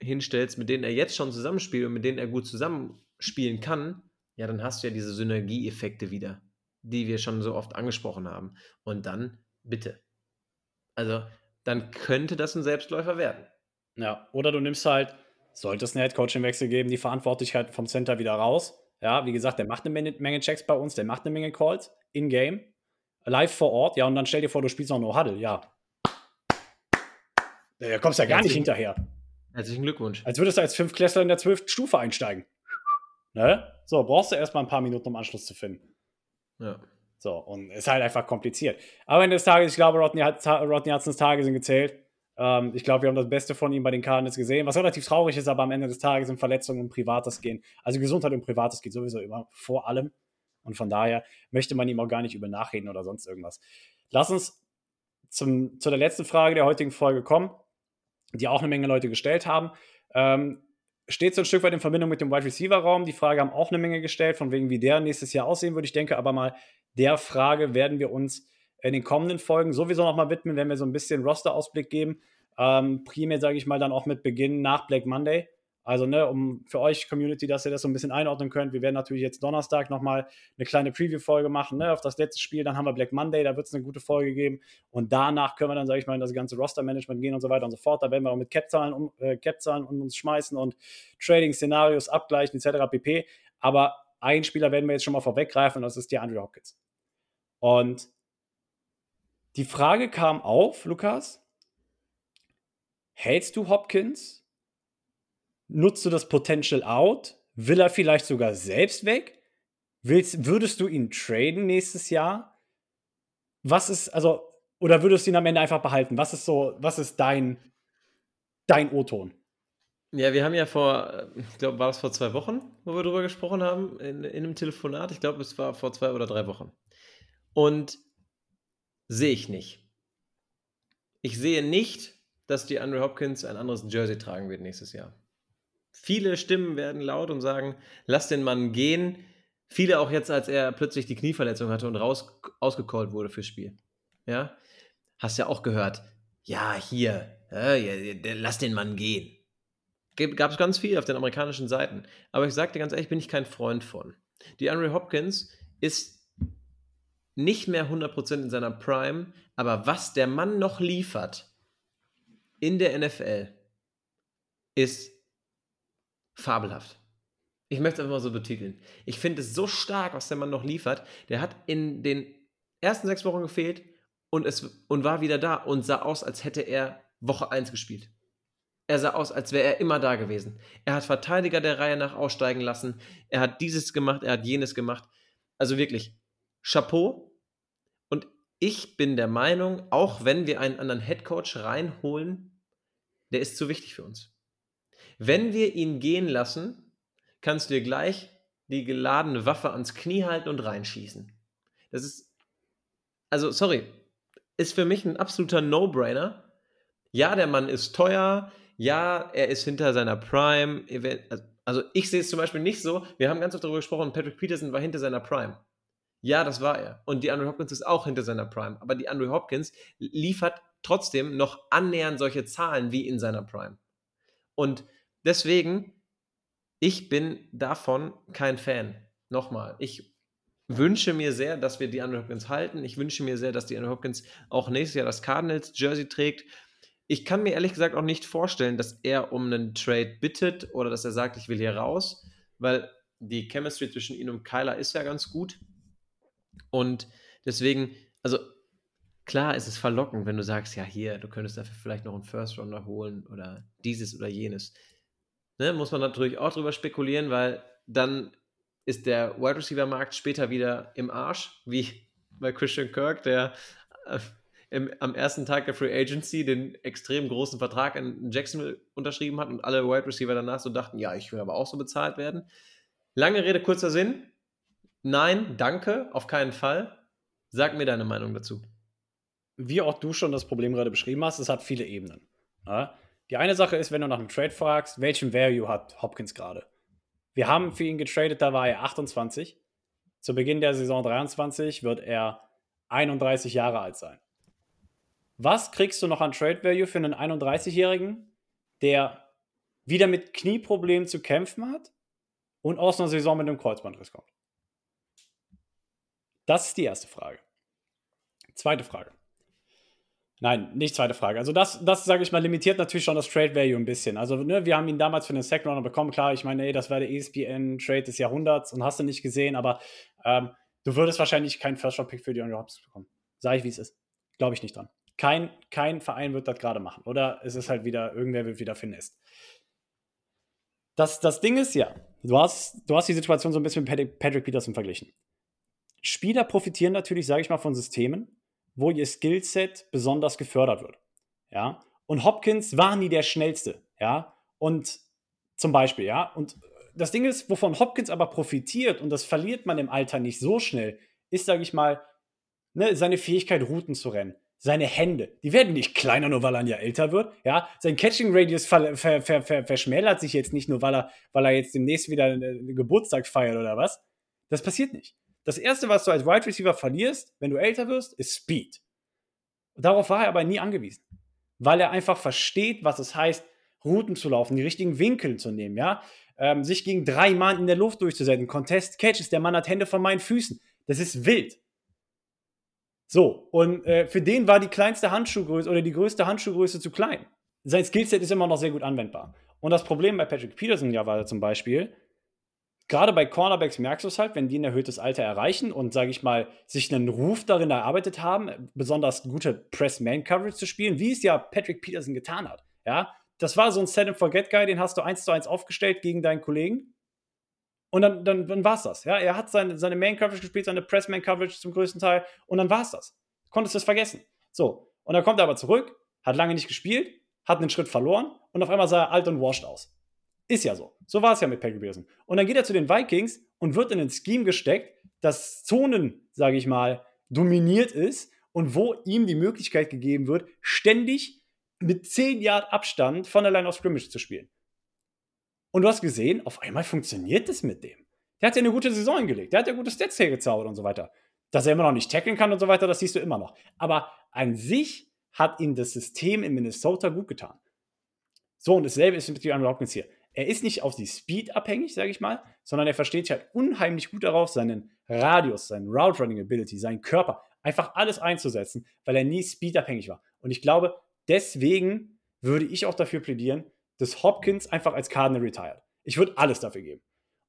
hinstellst, mit denen er jetzt schon zusammenspielt und mit denen er gut zusammenspielen kann, ja, dann hast du ja diese Synergieeffekte wieder, die wir schon so oft angesprochen haben. Und dann, bitte. Also, dann könnte das ein Selbstläufer werden. Ja, oder du nimmst halt, sollte es einen Head-Coaching-Wechsel geben, die Verantwortlichkeit vom Center wieder raus. Ja, wie gesagt, der macht eine Menge, Checks bei uns, der macht eine Menge Calls in-game, live vor Ort. Ja, und dann stell dir vor, du spielst noch No-Huddle. Ja. Da kommst du ja gar nicht hinterher. Herzlichen Glückwunsch. Als würdest du als Fünfklässler in der zwölften Stufe einsteigen. Ne? So, brauchst du erstmal ein paar Minuten, um Anschluss zu finden. Ja. So, und ist halt einfach kompliziert. Aber Ende des Tages, ich glaube, Rodney, hat, Rodney Hudsons Tage sind gezählt. Ähm, ich glaube, wir haben das Beste von ihm bei den Cardinals gesehen, was relativ traurig ist, aber am Ende des Tages sind Verletzungen und Privates gehen. Also Gesundheit und Privates geht sowieso immer vor allem. Und von daher möchte man ihm auch gar nicht über nachreden oder sonst irgendwas. Lass uns zum, zu der letzten Frage der heutigen Folge kommen, die auch eine Menge Leute gestellt haben. Ähm, steht so ein Stück weit in Verbindung mit dem Wide Receiver Raum. Die Frage haben auch eine Menge gestellt, von wegen, wie der nächstes Jahr aussehen würde. Ich denke aber mal, der Frage werden wir uns in den kommenden Folgen sowieso nochmal widmen, wenn wir so ein bisschen Roster-Ausblick geben. Ähm, primär, sage ich mal, dann auch mit Beginn nach Black Monday. Also, ne, um für euch Community, dass ihr das so ein bisschen einordnen könnt. Wir werden natürlich jetzt Donnerstag nochmal eine kleine Preview-Folge machen, ne, auf das letzte Spiel. Dann haben wir Black Monday, da wird es eine gute Folge geben. Und danach können wir dann, sage ich mal, in das ganze Roster-Management gehen und so weiter und so fort. Da werden wir auch mit Cap-Zahlen um, äh, Cap um uns schmeißen und Trading-Szenarios abgleichen, etc. pp. Aber einen Spieler werden wir jetzt schon mal vorweggreifen und das ist der Andrew Hopkins. Und die Frage kam auf, Lukas, hältst du Hopkins? Nutzt du das Potential out? Will er vielleicht sogar selbst weg? Willst, würdest du ihn traden nächstes Jahr? Was ist, also, oder würdest du ihn am Ende einfach behalten? Was ist so, was ist dein, dein O-Ton? Ja, wir haben ja vor, ich glaube, war es vor zwei Wochen, wo wir darüber gesprochen haben, in, in einem Telefonat. Ich glaube, es war vor zwei oder drei Wochen. Und sehe ich nicht. Ich sehe nicht, dass die Andrew Hopkins ein anderes Jersey tragen wird nächstes Jahr. Viele Stimmen werden laut und sagen, lass den Mann gehen. Viele auch jetzt, als er plötzlich die Knieverletzung hatte und raus ausgecallt wurde fürs Spiel. Ja. hast ja auch gehört, ja, hier, äh, lass den Mann gehen. Gab es ganz viel auf den amerikanischen Seiten. Aber ich dir ganz ehrlich, bin ich kein Freund von. Die Andrew Hopkins ist nicht mehr 100% in seiner Prime, aber was der Mann noch liefert in der NFL ist fabelhaft. Ich möchte es einfach mal so betiteln. Ich finde es so stark, was der Mann noch liefert. Der hat in den ersten sechs Wochen gefehlt und, es, und war wieder da und sah aus, als hätte er Woche 1 gespielt. Er sah aus, als wäre er immer da gewesen. Er hat Verteidiger der Reihe nach aussteigen lassen. Er hat dieses gemacht, er hat jenes gemacht. Also wirklich, Chapeau. Und ich bin der Meinung, auch wenn wir einen anderen Headcoach reinholen, der ist zu wichtig für uns. Wenn wir ihn gehen lassen, kannst du dir gleich die geladene Waffe ans Knie halten und reinschießen. Das ist, also sorry, ist für mich ein absoluter No-Brainer. Ja, der Mann ist teuer. Ja, er ist hinter seiner Prime. Also ich sehe es zum Beispiel nicht so. Wir haben ganz oft darüber gesprochen, Patrick Peterson war hinter seiner Prime. Ja, das war er. Und die Andrew Hopkins ist auch hinter seiner Prime. Aber die Andrew Hopkins liefert trotzdem noch annähernd solche Zahlen wie in seiner Prime. Und deswegen, ich bin davon kein Fan. Nochmal, ich wünsche mir sehr, dass wir die Andrew Hopkins halten. Ich wünsche mir sehr, dass die Andrew Hopkins auch nächstes Jahr das Cardinals Jersey trägt. Ich kann mir ehrlich gesagt auch nicht vorstellen, dass er um einen Trade bittet oder dass er sagt, ich will hier raus, weil die Chemistry zwischen ihm und Kyler ist ja ganz gut. Und deswegen, also klar ist es verlockend, wenn du sagst, ja, hier, du könntest dafür vielleicht noch einen First Rounder holen oder dieses oder jenes. Ne, muss man natürlich auch drüber spekulieren, weil dann ist der Wide Receiver Markt später wieder im Arsch, wie bei Christian Kirk, der äh, im, am ersten Tag der Free Agency den extrem großen Vertrag in Jacksonville unterschrieben hat und alle Wide Receiver danach so dachten, ja, ich will aber auch so bezahlt werden. Lange Rede, kurzer Sinn. Nein, danke, auf keinen Fall. Sag mir deine Meinung dazu. Wie auch du schon das Problem gerade beschrieben hast, es hat viele Ebenen. Ja? Die eine Sache ist, wenn du nach einem Trade fragst, welchen Value hat Hopkins gerade? Wir haben für ihn getradet, da war er 28. Zu Beginn der Saison 23 wird er 31 Jahre alt sein. Was kriegst du noch an Trade Value für einen 31-Jährigen, der wieder mit Knieproblemen zu kämpfen hat und aus einer Saison mit einem Kreuzbandriss kommt? Das ist die erste Frage. Zweite Frage. Nein, nicht zweite Frage. Also das, das sage ich mal, limitiert natürlich schon das Trade Value ein bisschen. Also ne, wir haben ihn damals für den Second Runner bekommen. Klar, ich meine, ey, das war der ESPN-Trade des Jahrhunderts und hast du nicht gesehen, aber ähm, du würdest wahrscheinlich keinen First-Round-Pick für Dion Hopkins bekommen. Sage ich, wie es ist. Glaube ich nicht dran. Kein, kein Verein wird das gerade machen. Oder es ist halt wieder, irgendwer wird wieder finest. Das, das Ding ist ja, du hast, du hast die Situation so ein bisschen mit Patrick Peterson verglichen. Spieler profitieren natürlich, sage ich mal, von Systemen, wo ihr Skillset besonders gefördert wird. Ja, und Hopkins war nie der schnellste. Ja, und zum Beispiel, ja, und das Ding ist, wovon Hopkins aber profitiert, und das verliert man im Alter nicht so schnell, ist, sage ich mal, ne, seine Fähigkeit, Routen zu rennen. Seine Hände, die werden nicht kleiner, nur weil er Jahr älter wird. Ja, sein Catching Radius ver, ver, ver, verschmälert sich jetzt nicht nur, weil er, weil er jetzt demnächst wieder einen Geburtstag feiert oder was. Das passiert nicht. Das erste, was du als Wide Receiver verlierst, wenn du älter wirst, ist Speed. Darauf war er aber nie angewiesen, weil er einfach versteht, was es heißt, Routen zu laufen, die richtigen Winkel zu nehmen, ja, ähm, sich gegen drei Mann in der Luft durchzusetzen, Contest Catches, der Mann hat Hände von meinen Füßen. Das ist wild. So, und äh, für den war die kleinste Handschuhgröße oder die größte Handschuhgröße zu klein. Sein Skillset ist immer noch sehr gut anwendbar. Und das Problem bei Patrick Peterson ja war zum Beispiel, gerade bei Cornerbacks merkst du es halt, wenn die ein erhöhtes Alter erreichen und, sage ich mal, sich einen Ruf darin erarbeitet haben, besonders gute Press-Man-Coverage zu spielen, wie es ja Patrick Peterson getan hat. Ja, das war so ein Set-and-Forget-Guy, den hast du eins zu eins aufgestellt gegen deinen Kollegen. Und dann, dann, dann war es das. Ja? Er hat seine, seine Man-Coverage gespielt, seine Press-Man-Coverage zum größten Teil. Und dann war es das. Konntest du es vergessen. So. Und dann kommt er aber zurück, hat lange nicht gespielt, hat einen Schritt verloren und auf einmal sah er alt und washed aus. Ist ja so. So war es ja mit Patrick Peterson. Und dann geht er zu den Vikings und wird in ein Scheme gesteckt, das Zonen, sage ich mal, dominiert ist und wo ihm die Möglichkeit gegeben wird, ständig mit 10 Yard Abstand von der Line of Scrimmage zu spielen. Und du hast gesehen, auf einmal funktioniert es mit dem. Der hat ja eine gute Saison hingelegt. Der hat ja gute Stats hergezaubert und so weiter. Dass er immer noch nicht tackeln kann und so weiter, das siehst du immer noch. Aber an sich hat ihm das System in Minnesota gut getan. So, und dasselbe ist mit Andrew Hopkins hier. Er ist nicht auf die Speed abhängig, sage ich mal, sondern er versteht sich halt unheimlich gut darauf, seinen Radius, seinen Route Running Ability, seinen Körper, einfach alles einzusetzen, weil er nie Speed abhängig war. Und ich glaube, deswegen würde ich auch dafür plädieren, dass Hopkins einfach als Cardinal retired. Ich würde alles dafür geben.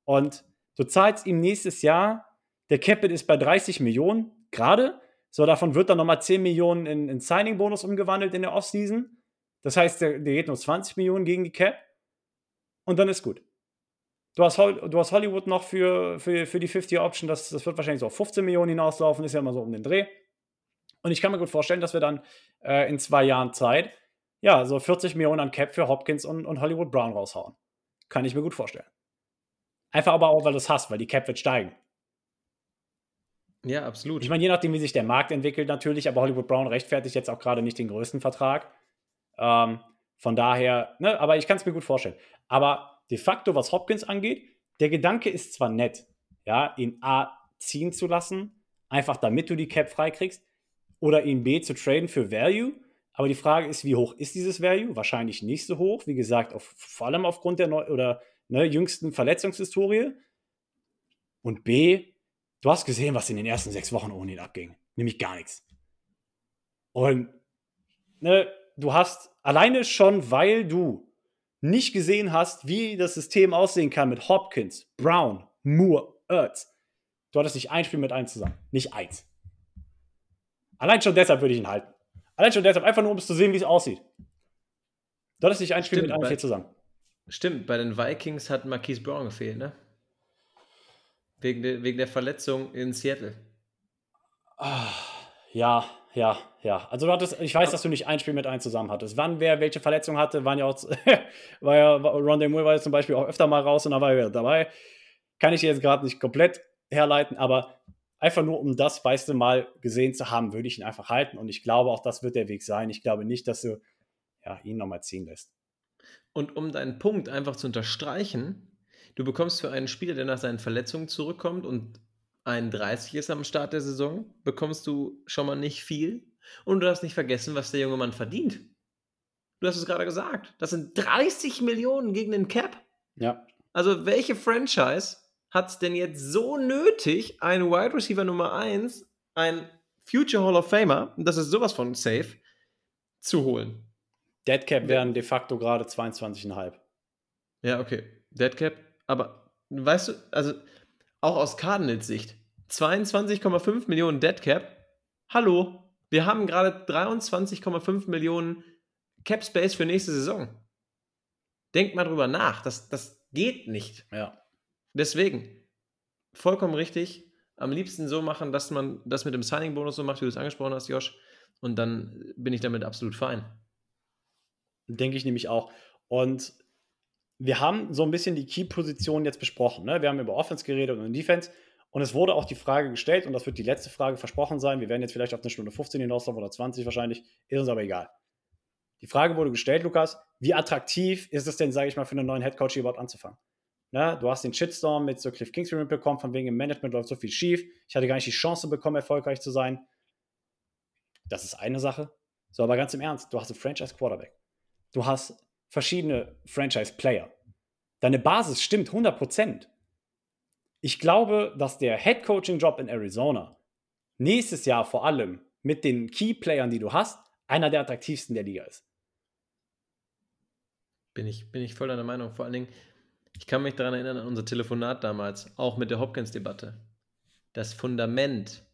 Und du zahlst ihm nächstes Jahr, der Capit ist bei 30 Millionen gerade, so davon wird dann nochmal 10 Millionen in, in Signing-Bonus umgewandelt in der Offseason. Das heißt, der, der geht nur 20 Millionen gegen die Cap und dann ist gut. Du hast, du hast Hollywood noch für, für, für die 50-Option, das, das wird wahrscheinlich so auf 15 Millionen hinauslaufen, ist ja immer so um den Dreh. Und ich kann mir gut vorstellen, dass wir dann äh, in zwei Jahren Zeit ja, so 40 Millionen an Cap für Hopkins und, und Hollywood Brown raushauen. Kann ich mir gut vorstellen. Einfach aber auch, weil du es hast, weil die Cap wird steigen. Ja, absolut. Ich meine, je nachdem, wie sich der Markt entwickelt, natürlich, aber Hollywood Brown rechtfertigt jetzt auch gerade nicht den größten Vertrag. Ähm, von daher, ne, aber ich kann es mir gut vorstellen. Aber de facto, was Hopkins angeht, der Gedanke ist zwar nett, ja, ihn A ziehen zu lassen, einfach damit du die Cap freikriegst, oder ihn B zu traden für Value. Aber die Frage ist, wie hoch ist dieses Value? Wahrscheinlich nicht so hoch. Wie gesagt, auf, vor allem aufgrund der neu oder ne, jüngsten Verletzungshistorie. Und B, du hast gesehen, was in den ersten sechs Wochen ohne ihn abging. Nämlich gar nichts. Und ne, du hast alleine schon, weil du nicht gesehen hast, wie das System aussehen kann mit Hopkins, Brown, Moore, Ertz. Du hattest nicht ein Spiel mit einem zusammen. Nicht eins. Allein schon deshalb würde ich ihn halten. Allein schon deshalb, einfach nur, um es zu sehen, wie es aussieht. Du hattest nicht ein Spiel Stimmt, mit einem vier zusammen. Stimmt, bei den Vikings hat Marquise Brown gefehlt, ne? Wegen, de, wegen der Verletzung in Seattle. Ah, ja, ja, ja. Also du hattest, ich weiß, dass du nicht ein Spiel mit einem zusammen hattest. Wann wer welche Verletzung hatte, waren ja auch, war ja, Ron Moore war ja zum Beispiel auch öfter mal raus und da war er dabei. Kann ich jetzt gerade nicht komplett herleiten, aber einfach nur um das, weißt du, mal gesehen zu haben, würde ich ihn einfach halten. Und ich glaube, auch das wird der Weg sein. Ich glaube nicht, dass du ja, ihn nochmal ziehen lässt. Und um deinen Punkt einfach zu unterstreichen, du bekommst für einen Spieler, der nach seinen Verletzungen zurückkommt und 31 ist am Start der Saison, bekommst du schon mal nicht viel. Und du darfst nicht vergessen, was der junge Mann verdient. Du hast es gerade gesagt. Das sind 30 Millionen gegen den Cap. Ja. Also, welche Franchise hat es denn jetzt so nötig, einen Wide Receiver Nummer 1, ein Future Hall of Famer, das ist sowas von safe, zu holen? Deadcap wären de facto gerade 22,5. Ja, okay. Deadcap, aber weißt du, also auch aus Cardinals Sicht, 22,5 Millionen Deadcap. Hallo, wir haben gerade 23,5 Millionen Cap Space für nächste Saison. Denkt mal drüber nach, das, das geht nicht. Ja. Deswegen, vollkommen richtig. Am liebsten so machen, dass man das mit dem Signing-Bonus so macht, wie du es angesprochen hast, Josh. Und dann bin ich damit absolut fein. Denke ich nämlich auch. Und wir haben so ein bisschen die Key-Position jetzt besprochen. Ne? Wir haben über Offense geredet und Defense. Und es wurde auch die Frage gestellt, und das wird die letzte Frage versprochen sein. Wir werden jetzt vielleicht auf eine Stunde 15 hinauslaufen oder 20 wahrscheinlich. Ist uns aber egal. Die Frage wurde gestellt, Lukas, wie attraktiv ist es denn, sage ich mal, für einen neuen Headcoach hier überhaupt anzufangen? Ne? Du hast den Shitstorm mit so Cliff Kingsbury mitbekommen, von wegen im Management läuft so viel schief. Ich hatte gar nicht die Chance bekommen, erfolgreich zu sein. Das ist eine Sache. So, aber ganz im Ernst, du hast einen Franchise-Quarterback. Du hast verschiedene Franchise-Player. Deine Basis stimmt 100%. Ich glaube, dass der Head-Coaching-Job in Arizona nächstes Jahr vor allem mit den Key-Playern, die du hast, einer der attraktivsten der Liga ist. Bin ich, bin ich voll deiner Meinung. Vor allen Dingen, ich kann mich daran erinnern, an unser Telefonat damals, auch mit der Hopkins-Debatte. Das Fundament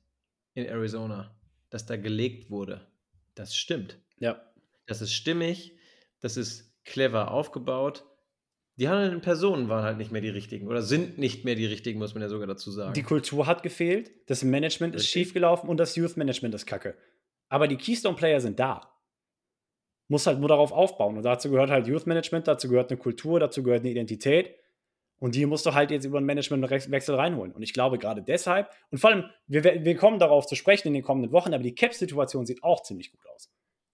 in Arizona, das da gelegt wurde, das stimmt. Ja. Das ist stimmig, das ist clever aufgebaut. Die handelnden Personen waren halt nicht mehr die richtigen oder sind nicht mehr die richtigen, muss man ja sogar dazu sagen. Die Kultur hat gefehlt, das Management ist schiefgelaufen und das Youth Management ist kacke. Aber die Keystone-Player sind da. Muss halt nur darauf aufbauen. Und dazu gehört halt Youth Management, dazu gehört eine Kultur, dazu gehört eine Identität. Und die musst du halt jetzt über einen Managementwechsel reinholen. Und ich glaube gerade deshalb, und vor allem, wir, wir kommen darauf zu sprechen in den kommenden Wochen, aber die Cap-Situation sieht auch ziemlich gut aus.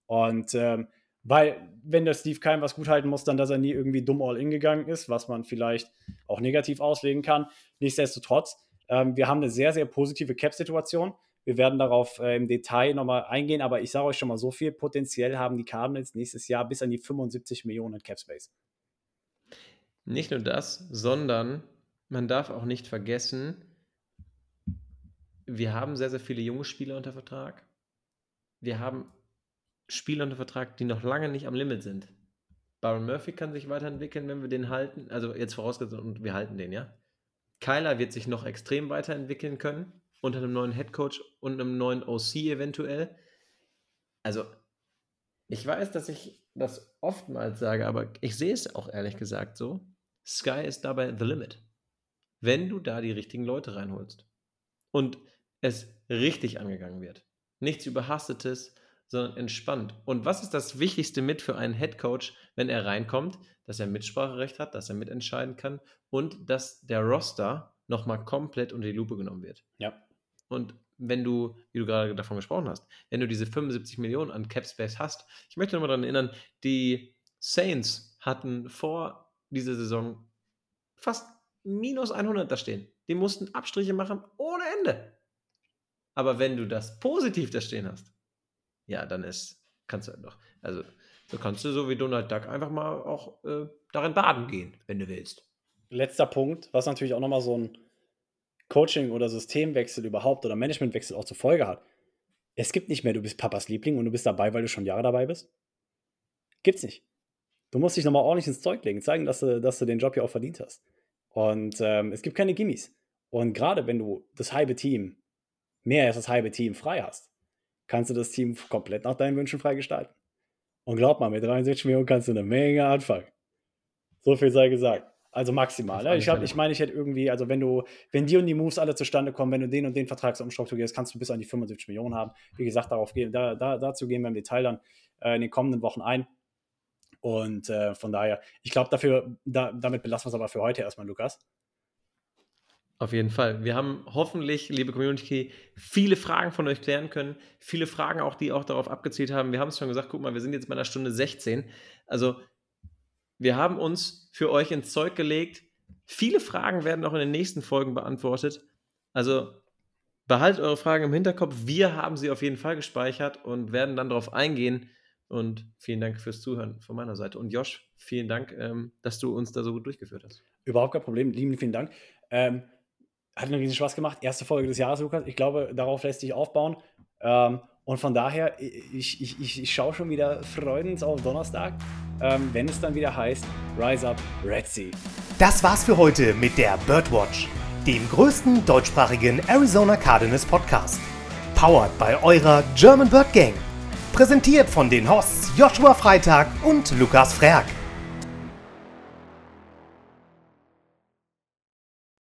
Und ähm, weil, wenn der Steve Keim was gut halten muss, dann, dass er nie irgendwie dumm all-in gegangen ist, was man vielleicht auch negativ auslegen kann. Nichtsdestotrotz, ähm, wir haben eine sehr, sehr positive Cap-Situation. Wir werden darauf äh, im Detail nochmal eingehen, aber ich sage euch schon mal so viel, potenziell haben die Cardinals nächstes Jahr bis an die 75 Millionen Cap Space. Nicht nur das, sondern man darf auch nicht vergessen, wir haben sehr, sehr viele junge Spieler unter Vertrag. Wir haben Spieler unter Vertrag, die noch lange nicht am Limit sind. Baron Murphy kann sich weiterentwickeln, wenn wir den halten. Also jetzt vorausgesetzt, und wir halten den, ja. Kyler wird sich noch extrem weiterentwickeln können, unter einem neuen Headcoach und einem neuen OC eventuell. Also, ich weiß, dass ich das oftmals sage, aber ich sehe es auch ehrlich gesagt so. Sky ist dabei the limit. Wenn du da die richtigen Leute reinholst und es richtig angegangen wird. Nichts Überhastetes, sondern entspannt. Und was ist das Wichtigste mit für einen Head Coach, wenn er reinkommt? Dass er Mitspracherecht hat, dass er mitentscheiden kann und dass der Roster nochmal komplett unter die Lupe genommen wird. Ja. Und wenn du, wie du gerade davon gesprochen hast, wenn du diese 75 Millionen an Cap Space hast, ich möchte nochmal daran erinnern, die Saints hatten vor dieser Saison fast minus 100 da stehen. Die mussten Abstriche machen ohne Ende. Aber wenn du das positiv da stehen hast, ja, dann ist, kannst du doch, also so kannst du so wie Donald Duck einfach mal auch äh, darin baden gehen, wenn du willst. Letzter Punkt, was natürlich auch nochmal so ein Coaching- oder Systemwechsel überhaupt oder Managementwechsel auch zur Folge hat. Es gibt nicht mehr, du bist Papas Liebling und du bist dabei, weil du schon Jahre dabei bist. Gibt's nicht. Du musst dich nochmal ordentlich ins Zeug legen, zeigen, dass du, dass du den Job ja auch verdient hast. Und ähm, es gibt keine Gimmies. Und gerade wenn du das halbe Team, mehr als das halbe Team frei hast, kannst du das Team komplett nach deinen Wünschen freigestalten. Und glaub mal, mit 63 Millionen kannst du eine Menge anfangen. So viel sei gesagt. Also maximal. Ne? Ich, hab, ich meine, ich hätte irgendwie, also wenn du, wenn die und die Moves alle zustande kommen, wenn du den und den Vertrag so umstrukturierst, kannst du bis an die 75 Millionen haben. Wie gesagt, darauf gehen, da, da, dazu gehen wir im Detail dann äh, in den kommenden Wochen ein. Und äh, von daher, ich glaube, dafür, da, damit belassen wir es aber für heute erstmal, Lukas. Auf jeden Fall. Wir haben hoffentlich, liebe Community, viele Fragen von euch klären können. Viele Fragen auch, die auch darauf abgezielt haben. Wir haben es schon gesagt, guck mal, wir sind jetzt bei einer Stunde 16. Also, wir haben uns für euch ins Zeug gelegt. Viele Fragen werden auch in den nächsten Folgen beantwortet. Also, behaltet eure Fragen im Hinterkopf. Wir haben sie auf jeden Fall gespeichert und werden dann darauf eingehen. Und vielen Dank fürs Zuhören von meiner Seite. Und Josh, vielen Dank, ähm, dass du uns da so gut durchgeführt hast. Überhaupt kein Problem. Lieben, vielen Dank. Ähm, hat einen riesen Spaß gemacht. Erste Folge des Jahres, Lukas. Ich glaube, darauf lässt sich aufbauen. Ähm, und von daher, ich, ich, ich, ich schaue schon wieder freudend auf Donnerstag, ähm, wenn es dann wieder heißt Rise Up Red Sea. Das war's für heute mit der Birdwatch, dem größten deutschsprachigen Arizona Cardinals Podcast. Powered bei eurer German Bird Gang. Präsentiert von den Hosts Joshua Freitag und Lukas Frerk.